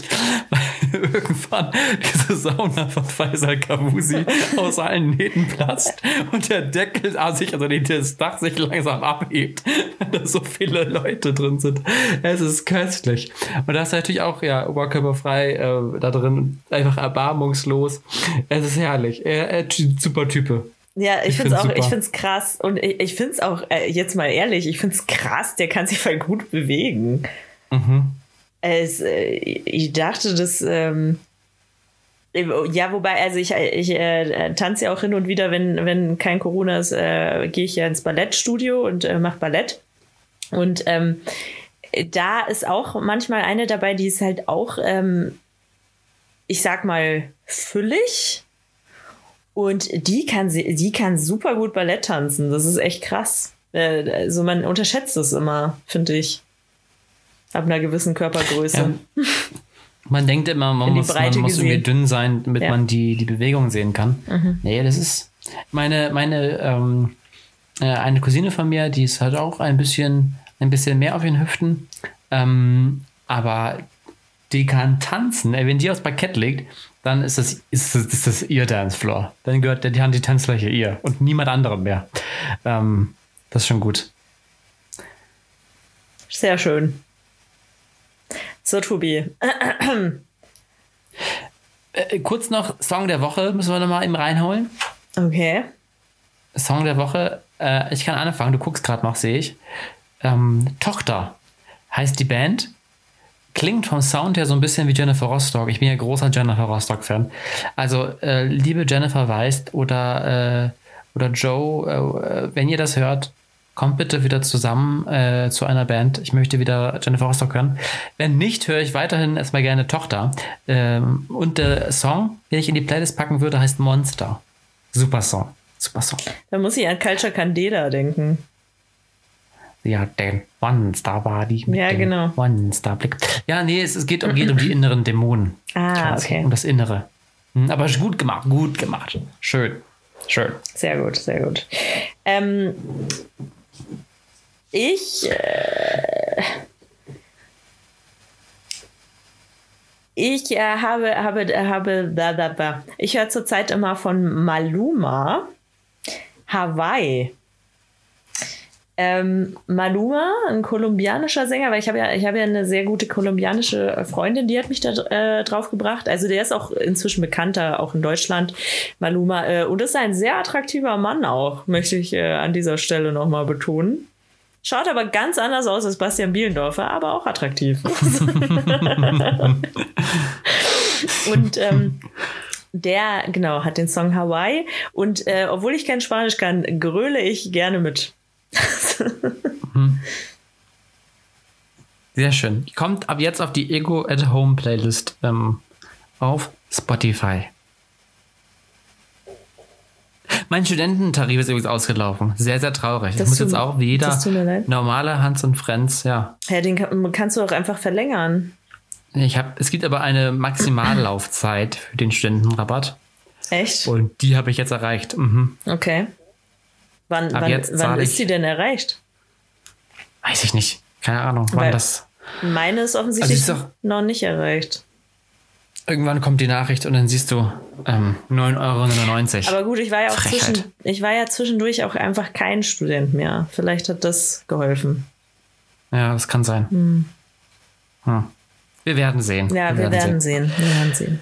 weil irgendwann diese Sauna von Faisal Kavusi aus allen Nähten platzt und der Deckel ah, sich, also das Dach sich langsam abhebt, weil da so viele Leute drin sind. Es ist köstlich. Und da ist natürlich auch ja oberkörperfrei äh, da drin, einfach erbarmungslos. Es ist herrlich. Er, er super Type. Ja, ich, ich finde es auch, super. ich finde es krass und ich, ich finde es auch, äh, jetzt mal ehrlich, ich finde es krass, der kann sich voll gut bewegen. Mhm. Es, äh, ich dachte, dass, ähm, ja, wobei, also ich, ich äh, tanze ja auch hin und wieder, wenn, wenn kein Corona ist, äh, gehe ich ja ins Ballettstudio und äh, mache Ballett. Und ähm, da ist auch manchmal eine dabei, die ist halt auch, ähm, ich sag mal, füllig und die kann, die kann super gut Ballett tanzen. Das ist echt krass. Äh, also man unterschätzt es immer, finde ich. Ab einer gewissen Körpergröße. Ja. Man denkt immer, man, muss, man muss, irgendwie dünn sein, damit ja. man die, die Bewegung sehen kann. Mhm. Nee, das ist meine, meine ähm, äh, eine Cousine von mir, die ist halt auch ein bisschen, ein bisschen mehr auf den Hüften. Ähm, aber die kann tanzen. Wenn die aufs Parkett legt, dann ist das, ist das, ist das ihr Dancefloor. Dann gehört die die Tanzfläche ihr und niemand anderem mehr. Ähm, das ist schon gut. Sehr schön. So, Tobi. Äh, kurz noch Song der Woche müssen wir nochmal eben reinholen. Okay. Song der Woche. Äh, ich kann anfangen, du guckst gerade noch, sehe ich. Ähm, Tochter heißt die Band klingt vom Sound her so ein bisschen wie Jennifer Rostock. Ich bin ja großer Jennifer Rostock-Fan. Also, äh, liebe Jennifer Weist oder, äh, oder Joe, äh, wenn ihr das hört, kommt bitte wieder zusammen äh, zu einer Band. Ich möchte wieder Jennifer Rostock hören. Wenn nicht, höre ich weiterhin erstmal gerne Tochter. Ähm, und der Song, den ich in die Playlist packen würde, heißt Monster. Super Song. Super Song. Da muss ich an Culture Candela denken. Ja, den One-Star-Body mit ja, dem genau. One-Star-Blick. Ja, nee, es, es geht, um, geht um die inneren Dämonen. Ah, okay. Um das Innere. Hm, aber gut gemacht, gut gemacht. Schön. Schön. Sehr gut, sehr gut. Ähm, ich. Äh, ich äh, habe, habe, habe, da, da, da. ich höre zurzeit immer von Maluma Hawaii. Ähm, Maluma, ein kolumbianischer Sänger, weil ich habe ja, ich habe ja eine sehr gute kolumbianische Freundin, die hat mich da äh, drauf gebracht. Also der ist auch inzwischen bekannter, auch in Deutschland, Maluma. Äh, und ist ein sehr attraktiver Mann auch, möchte ich äh, an dieser Stelle nochmal betonen. Schaut aber ganz anders aus als Bastian Bielendorfer, aber auch attraktiv. und ähm, der, genau, hat den Song Hawaii. Und äh, obwohl ich kein Spanisch kann, gröle ich gerne mit. Mhm. Sehr schön. Kommt ab jetzt auf die Ego at Home Playlist ähm, auf Spotify. Mein Studententarif ist übrigens ausgelaufen. Sehr, sehr traurig. Das ich muss jetzt auch wie jeder normale Hans und Friends, ja. Ja, den kann, kannst du auch einfach verlängern. Ich hab, es gibt aber eine Maximallaufzeit für den Studentenrabatt. Echt? Und die habe ich jetzt erreicht. Mhm. Okay. Wann, wann, wann ist sie denn erreicht? Weiß ich nicht. Keine Ahnung, wann Weil das. Meine ist offensichtlich also noch nicht erreicht. Irgendwann kommt die Nachricht und dann siehst du ähm, 9,99 Euro. Aber gut, ich war ja auch zwischen, ich war ja zwischendurch auch einfach kein Student mehr. Vielleicht hat das geholfen. Ja, das kann sein. Hm. Hm. Wir werden sehen. Ja, wir, wir werden, werden sehen. sehen. Wir werden sehen.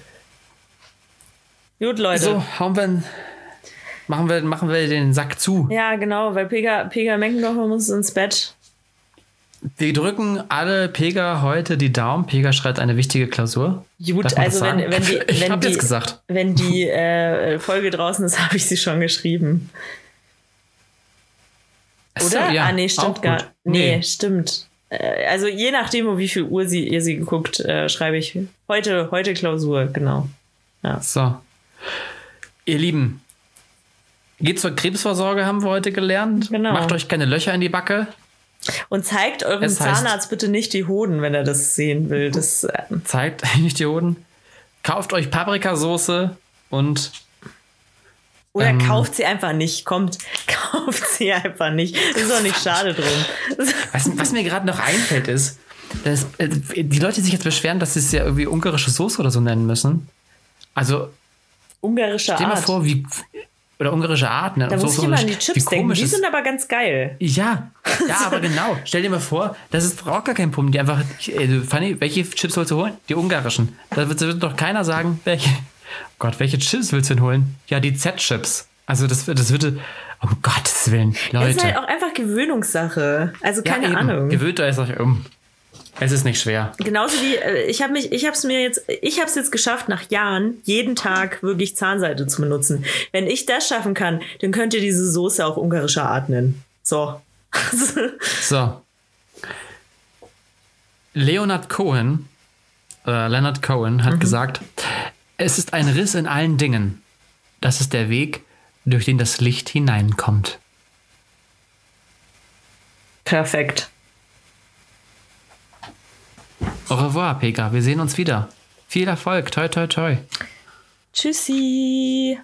Gut, Leute. So, hauen wir machen wir, machen wir den Sack zu. Ja, genau, weil Pega, Pega Meckendorfer muss ins Bett. Wir drücken alle Pega heute die Daumen. Pega schreibt eine wichtige Klausur. Gut, also wenn, wenn die, ich wenn die, gesagt. wenn die äh, Folge draußen ist, habe ich sie schon geschrieben. Oder? So, ja, ah, nee, stimmt gar nicht. Nee, nee, stimmt. Äh, also je nachdem, um wie viel Uhr sie, ihr sie geguckt, äh, schreibe ich heute, heute Klausur, genau. Ja. So. Ihr Lieben, Geht zur Krebsvorsorge, haben wir heute gelernt. Genau. Macht euch keine Löcher in die Backe. Und zeigt eurem Es Zahnarzt bitte nicht die Hoden, wenn er das sehen will. Das, äh, Zeigt nicht die Hoden. Kauft euch Paprikasauce und oder Ähm. kauft sie einfach nicht. Kommt, kauft sie einfach nicht. Ist doch nicht schade drum. was, was mir gerade noch einfällt ist, dass, äh, die Leute die sich jetzt beschweren, dass sie es ja irgendwie ungarische Soße oder so nennen müssen. Also Ungarischer stell mal Art. vor, wie oder ungarische Art, ne? da muss Soße ich immer an und- die Chips denken. Die sind aber ganz geil. Ja, ja, aber genau. Stell dir mal vor, das ist auch gar kein Problem. Die einfach, äh, Fanny, welche Chips willst du holen? Die ungarischen. Da wird, wird doch keiner sagen, welche. Gott, welche Chips willst du denn holen? Ja, die Z-Chips. Also das, wird- das würde, um Gottes Willen, Das ist halt Leute. auch einfach Gewöhnungssache. Also Ja, keine eben. Ahnung. Gewöhnt euch um. Es ist nicht schwer. Genauso wie äh, ich habe mich, ich habe es mir jetzt, ich habe es jetzt geschafft, nach Jahren jeden Tag wirklich Zahnseide zu benutzen. Wenn ich das schaffen kann, dann könnt ihr diese Soße auch ungarischer Art nennen. So. So. Leonard Cohen, äh, Leonard Cohen hat gesagt, es ist ein Riss in allen Dingen. Das ist der Weg, durch den das Licht hineinkommt. Perfekt. Au revoir, Pega. Wir sehen uns wieder. Viel Erfolg. Toi, toi, toi. Tschüssi.